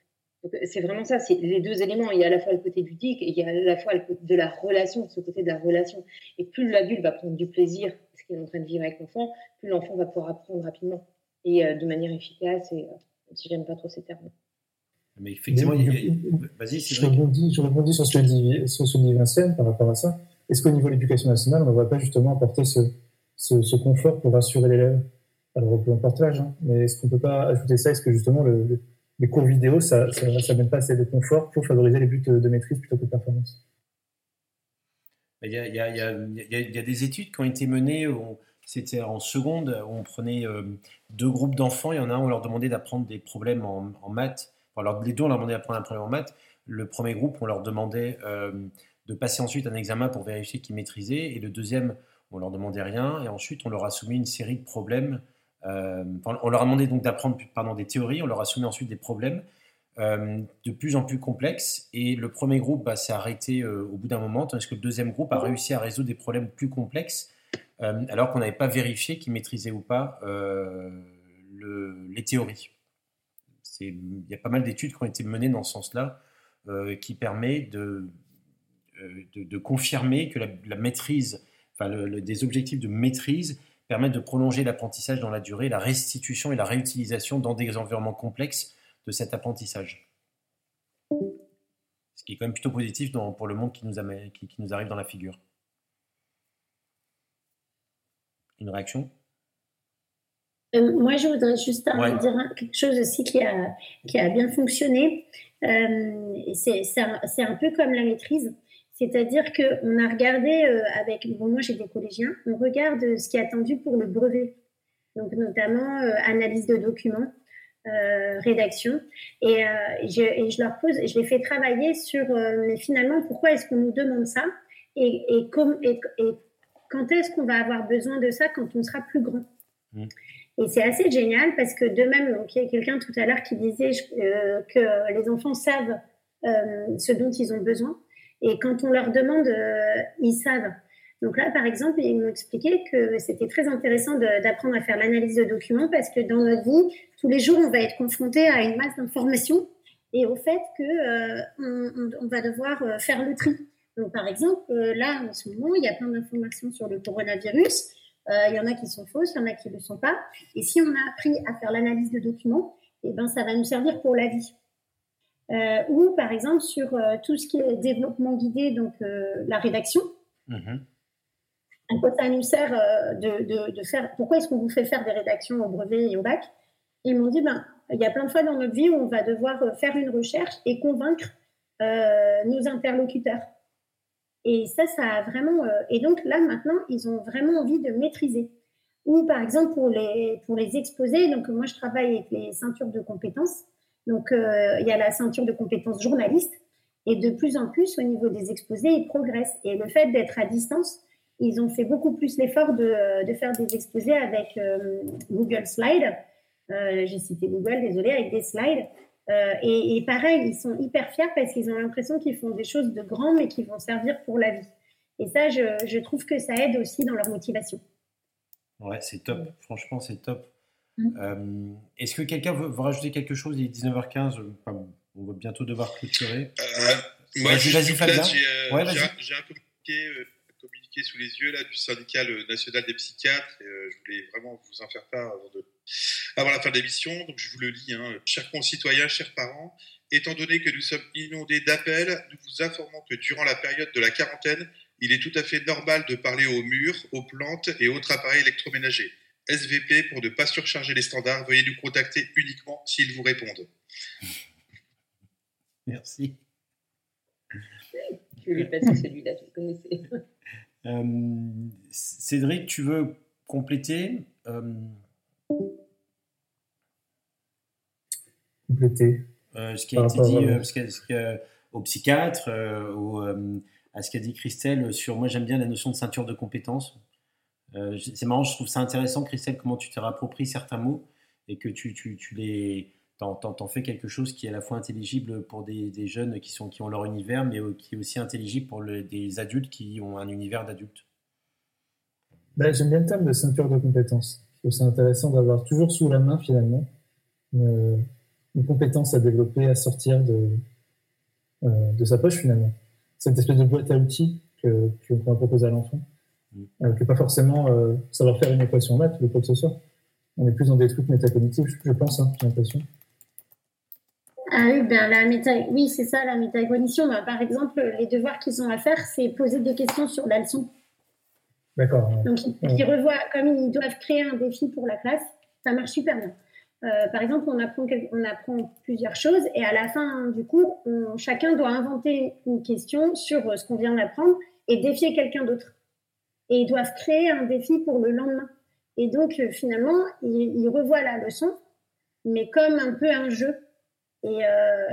Euh, c'est vraiment ça, c'est les deux éléments. Il y a à la fois le côté ludique et il y a à la fois le côté de la relation, ce côté de la relation. Et plus l'adulte va prendre du plaisir, ce qu'il est en train de vivre avec l'enfant, plus l'enfant va pouvoir apprendre rapidement et de manière efficace, et si j'aime pas trop ces termes. Mais effectivement, vas-y, je rebondis, je rebondis sur ce que dit, sur ce dit Vincent par rapport à ça. Est-ce qu'au niveau de l'éducation nationale, on ne va pas justement apporter ce, ce, confort pour rassurer l'élève? Alors, peu importe l'âge, hein, mais est-ce qu'on peut pas ajouter ça? Est-ce que justement le, les cours vidéo, ça, ça, ça mène pas assez de confort pour favoriser les buts de maîtrise plutôt que de performance il y, a, des études qui ont été menées, c'était en seconde, où on prenait euh, deux groupes d'enfants, il y en a un, on leur demandait d'apprendre des problèmes en, maths, alors les deux, on leur demandait d'apprendre un problème en maths. Le premier groupe, on leur demandait euh, de passer ensuite un examen pour vérifier qu'ils maîtrisaient, et le deuxième, on leur demandait rien, et ensuite on leur a soumis une série de problèmes. Euh, on leur a demandé donc d'apprendre des théories, on leur a soumis ensuite des problèmes euh, de plus en plus complexes, et le premier groupe bah, s'est arrêté euh, au bout d'un moment, tandis que le deuxième groupe a réussi à résoudre des problèmes plus complexes, alors qu'on n'avait pas vérifié qu'ils maîtrisaient ou pas le, les théories. Il y a pas mal d'études qui ont été menées dans ce sens-là, qui permet de, confirmer que la, la maîtrise des objectifs de maîtrise permettent de prolonger l'apprentissage dans la durée, la restitution et la réutilisation dans des environnements complexes de cet apprentissage. Ce qui est quand même plutôt positif pour le monde qui nous, qui, nous, arrive dans la figure. Une réaction? Euh, Moi, je voudrais juste dire quelque chose aussi qui a, qui a bien fonctionné. Euh, c'est un, peu comme la maîtrise. C'est-à-dire qu'on a regardé euh, avec, bon, moi j'ai des collégiens, on regarde ce qui est attendu pour le brevet. Donc notamment euh, analyse de documents, euh, rédaction. Et, je, je, leur pose, je les fais travailler sur, mais finalement, pourquoi est-ce qu'on nous demande ça? Et, et, et, quand est-ce qu'on va avoir besoin de ça quand on sera plus grand? Mmh. Et c'est assez génial parce que de même, donc il y a quelqu'un tout à l'heure qui disait euh, que les enfants savent euh, ce dont ils ont besoin. Et quand on leur demande, euh, ils savent. Donc là, par exemple, ils m'ont expliqué que c'était très intéressant d'apprendre à faire l'analyse de documents parce que dans notre vie, tous les jours, on va être confronté à une masse d'informations et au fait que euh, va devoir euh, faire le tri. Donc, par exemple, là, en ce moment, il y a plein d'informations sur le coronavirus. il y en a qui sont fausses, il y en a qui ne le sont pas. Et si on a appris à faire l'analyse de documents, eh ben, ça va nous servir pour la vie. Ou, par exemple, sur tout ce qui est développement guidé, donc la rédaction. Mm ça nous sert de, de, de faire Pourquoi est-ce qu'on vous fait faire des rédactions au brevet et au bac? Ils m'ont dit, ben, il y a plein de fois dans notre vie où on va devoir euh, faire une recherche et convaincre euh, nos interlocuteurs. Et ça, ça a vraiment. Euh, et donc là, maintenant, ils ont vraiment envie de maîtriser. Ou par exemple, pour les, pour les exposer, donc moi, je travaille avec les ceintures de compétences. Donc, il y a la ceinture de compétences journaliste. Et de plus en plus, au niveau des exposés, ils progressent. Et le fait d'être à distance, ils ont fait beaucoup plus l'effort de, faire des exposés avec Google Slide euh, j'ai cité Google, désolé, avec des slides. Euh, et, pareil, ils sont hyper fiers parce qu'ils ont l'impression qu'ils font des choses de grand, mais qui vont servir pour la vie. Et ça, je, trouve que ça aide aussi dans leur motivation. Ouais, c'est top. Franchement, c'est top. Mm. Euh, est-ce que quelqu'un veut, rajouter quelque chose? Il est 19h15. on va bientôt devoir clôturer. moi, vas-y, Fabien. J'ai un communiqué, communiqué, sous les yeux là, du syndicat national des psychiatres. Et, je voulais vraiment vous en faire part avant de, avant la fin de l'émission. Donc je vous le lis, hein. chers concitoyens, chers parents, étant donné que nous sommes inondés d'appels, nous vous informons que durant la période de la quarantaine, il est tout à fait normal de parler aux murs, aux plantes et autres appareils électroménagers. SVP, pour ne pas surcharger les standards, veuillez nous contacter uniquement s'ils vous répondent. Merci. Je vais passer celui-là, je le connaissais. Euh, Cédric, tu veux compléter euh, compléter euh, ce qui a été dit euh, au psychiatre euh, ou à ce qu'a dit Christelle sur moi j'aime bien la notion de ceinture de compétences. C'est marrant, je trouve ça intéressant, Christelle, comment tu t'es rappropries certains mots et que tu, tu, tu les t'en, fais quelque chose qui est à la fois intelligible pour des, jeunes qui, ont leur univers, mais qui est aussi intelligible pour des adultes qui ont un univers d'adultes. Ben, j'aime bien le terme de ceinture de compétences. Je trouve ça intéressant d'avoir toujours sous la main finalement une, compétence à développer, à sortir de, euh, de sa poche finalement. Cette espèce de boîte à outils que qu'on va proposer à l'enfant. Euh, que pas forcément euh, savoir faire une équation en maths ou quoi que ce soit. On est plus dans des trucs métacognitifs, je pense, hein, j'ai l'impression. Ah oui, ben la méta... oui, c'est ça, la métacognition. Ben, par exemple, les devoirs qu'ils ont à faire, c'est poser des questions sur la leçon. D'accord. Donc, ils, revoient, comme ils doivent créer un défi pour la classe, ça marche super bien. Euh, par exemple, on apprend, on apprend plusieurs choses et à la fin du cours, chacun doit inventer une question sur euh, ce qu'on vient d'apprendre et défier quelqu'un d'autre. Et ils doivent créer un défi pour le lendemain. Et donc, euh, finalement, ils, revoient la leçon, mais comme un peu un jeu. Et,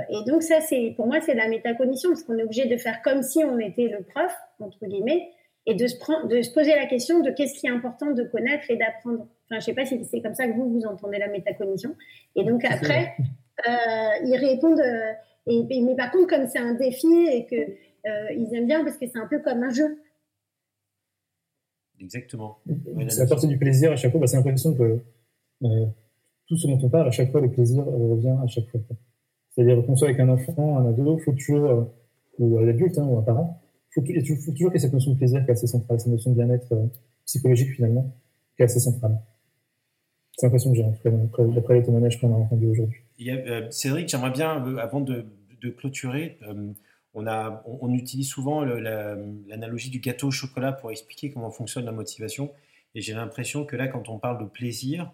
et donc, ça, c'est pour moi, c'est la métacognition, parce qu'on est obligé de faire comme si on était le prof, entre guillemets, et de se, prendre, de se poser la question de qu'est-ce qui est important de connaître et d'apprendre. Enfin, je sais pas si c'est comme ça que vous, vous entendez la métacognition. Et donc après, euh, ils répondent. Euh, et, mais par contre, comme c'est un défi et que euh, ils aiment bien parce que c'est un peu comme un jeu. Exactement. C'est apporter du plaisir à chaque fois. Bah, c'est l'impression que tout ce dont on parle, à chaque fois, le plaisir revient à chaque fois. C'est-à-dire qu'on soit avec un enfant, un ado, il faut toujours, ou un adulte, hein, ou un parent, il faut toujours qu'il y ait cette notion de plaisir qui est assez centrale, cette notion de bien-être psychologique finalement, qui est assez centrale. C'est l'impression que j'ai, d'après les témoignages qu'on a entendus aujourd'hui. Euh, Cédric, j'aimerais bien, euh, avant de, clôturer, euh, on, a, on, utilise souvent l'analogie du gâteau au chocolat pour expliquer comment fonctionne la motivation. Et j'ai l'impression que là, quand on parle de plaisir,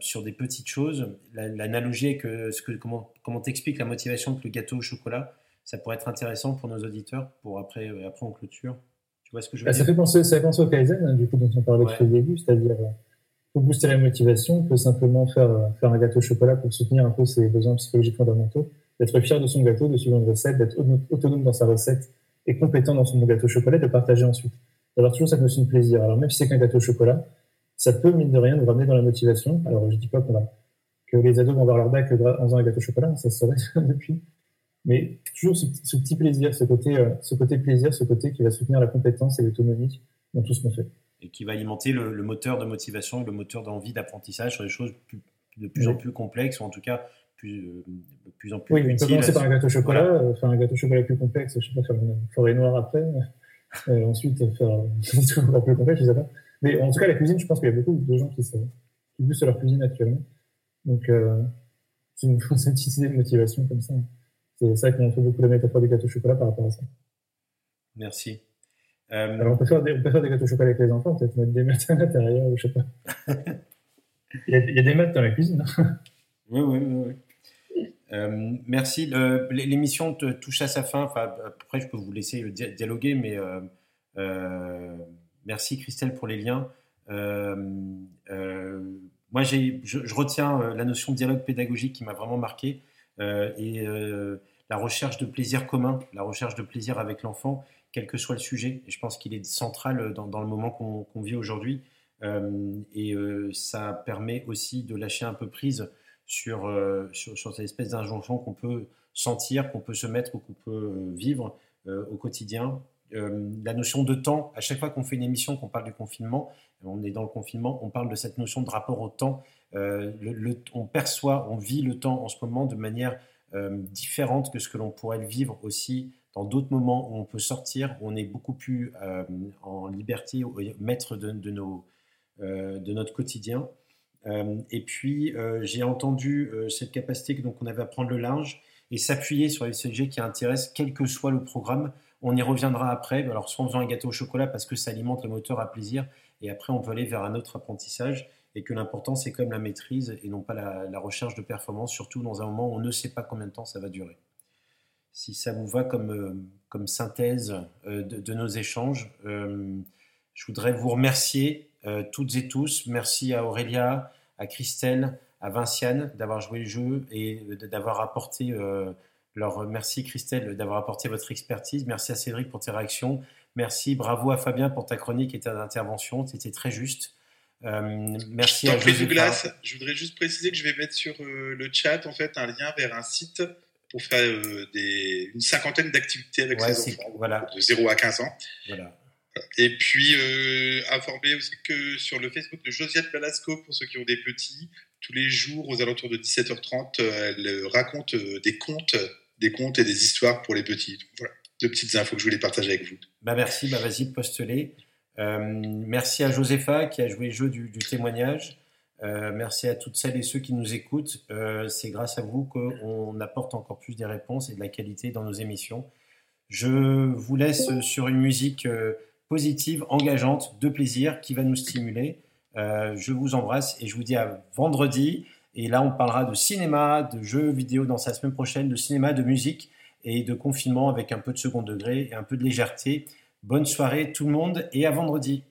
sur des petites choses, l'analogie est que, ce que comment comment t'expliques la motivation avec le gâteau au chocolat, ça pourrait être intéressant pour nos auditeurs pour après après en clôture. Tu vois ce que je veux bah, dire? Ça fait penser ça fait penser au kaizen hein, du coup dont on parlait ouais. au début, c'est-à-dire pour booster la motivation, on peut simplement faire, faire un gâteau au chocolat pour soutenir un peu ses besoins psychologiques fondamentaux, d'être fier de son gâteau, de suivre une recette, d'être autonome dans sa recette et compétent dans son gâteau au chocolat, de partager ensuite. D'avoir toujours cette notion de plaisir. Alors même si c'est qu'un gâteau au chocolat, ça peut, mine de rien, nous ramener dans la motivation. Alors, je dis pas que les ados vont avoir leur bac en faisant un gâteau au chocolat, ça se saurait depuis. Mais toujours ce, petit plaisir, ce côté, euh, ce côté plaisir, ce côté qui va soutenir la compétence et l'autonomie dans tout ce qu'on fait. Et qui va alimenter le, moteur de motivation, le moteur d'envie d'apprentissage sur des choses de plus en plus complexes, ou en tout cas plus, euh, de plus en plus Oui, on peut commencer par un gâteau au chocolat, euh, faire un gâteau au chocolat plus complexe, je sais pas, faire une forêt noire après, et ensuite faire des trucs encore plus complexes, je sais pas. Mais en tout cas, la cuisine, je pense qu'il y a beaucoup de gens qui, savent, qui boostent leur cuisine actuellement. Donc, euh, c'est une fausse idée de motivation comme ça. C'est ça qui montre beaucoup la métaphore du gâteau au chocolat par rapport à ça. Merci. Euh... Alors, on peut, faire des, on peut faire des gâteaux au chocolat avec les enfants, peut-être mettre des maths à l'intérieur, je sais pas. il, y a, il, y a, des maths dans la cuisine. oui, oui, oui. Euh, merci. L'émission touche à sa fin. Enfin, après, je peux vous laisser dialoguer, mais euh, euh, merci Christelle pour les liens. Euh, euh, moi, je, je, retiens euh, la notion de dialogue pédagogique qui m'a vraiment marqué et la recherche de plaisir commun, la recherche de plaisir avec l'enfant, quel que soit le sujet. Et je pense qu'il est central dans le moment qu'on vit aujourd'hui. et ça permet aussi de lâcher un peu prise sur, sur, sur cette espèce d'injonction qu'on peut sentir, qu'on peut se mettre ou qu'on peut vivre au quotidien euh, la notion de temps, à chaque fois qu'on fait une émission, qu'on parle du confinement, on est dans le confinement, on parle de cette notion de rapport au temps. Euh, on perçoit, on vit le temps en ce moment de manière euh, différente que ce que l'on pourrait le vivre aussi dans d'autres moments où on peut sortir, où on est beaucoup plus en liberté, maître de, de, nos, de notre quotidien. Et puis, j'ai entendu cette capacité que donc on avait à prendre le linge et s'appuyer sur les sujets qui intéressent, quel que soit le programme. On y reviendra après, alors soit en faisant un gâteau au chocolat parce que ça alimente le moteur à plaisir, et après on peut aller vers un autre apprentissage, et que l'important c'est quand même la maîtrise et non pas la, recherche de performance, surtout dans un moment où on ne sait pas combien de temps ça va durer. Si ça vous va comme, euh, synthèse euh, de, nos échanges, euh, je voudrais vous remercier toutes et tous. Merci à Aurélia, à Christelle, à Vinciane d'avoir joué le jeu et d'avoir apporté alors, merci Christelle d'avoir apporté votre expertise. Merci à Cédric pour tes réactions. Merci, bravo à Fabien pour ta chronique et ta intervention. C'était très juste. Euh, merci à José Douglas, je voudrais juste préciser que je vais mettre sur euh, le chat en fait un lien vers un site pour faire euh, des, une cinquantaine d'activités avec ses enfants voilà. de 0 à 15 ans. Voilà. Et puis informer aussi que sur le Facebook de Josiane Balasco pour ceux qui ont des petits, tous les jours aux alentours de 17h30, elle raconte des contes des contes et des histoires pour les petits. voilà, deux petites infos que je voulais partager avec vous. Bah merci, bah vas-y, poste-les. Euh, merci à Josepha qui a joué le jeu du, témoignage. Euh, merci à toutes celles et ceux qui nous écoutent. Euh, c'est grâce à vous qu'on apporte encore plus des réponses et de la qualité dans nos émissions. Je vous laisse sur une musique positive, engageante, de plaisir, qui va nous stimuler. je vous embrasse et je vous dis à vendredi. Et là, on parlera de cinéma, de jeux vidéo dans sa semaine prochaine, de cinéma, de musique et de confinement avec un peu de second degré et un peu de légèreté. Bonne soirée tout le monde et à vendredi.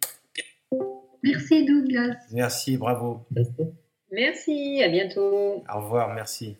Merci Douglas. Merci, bravo. Merci, à bientôt. Au revoir, merci.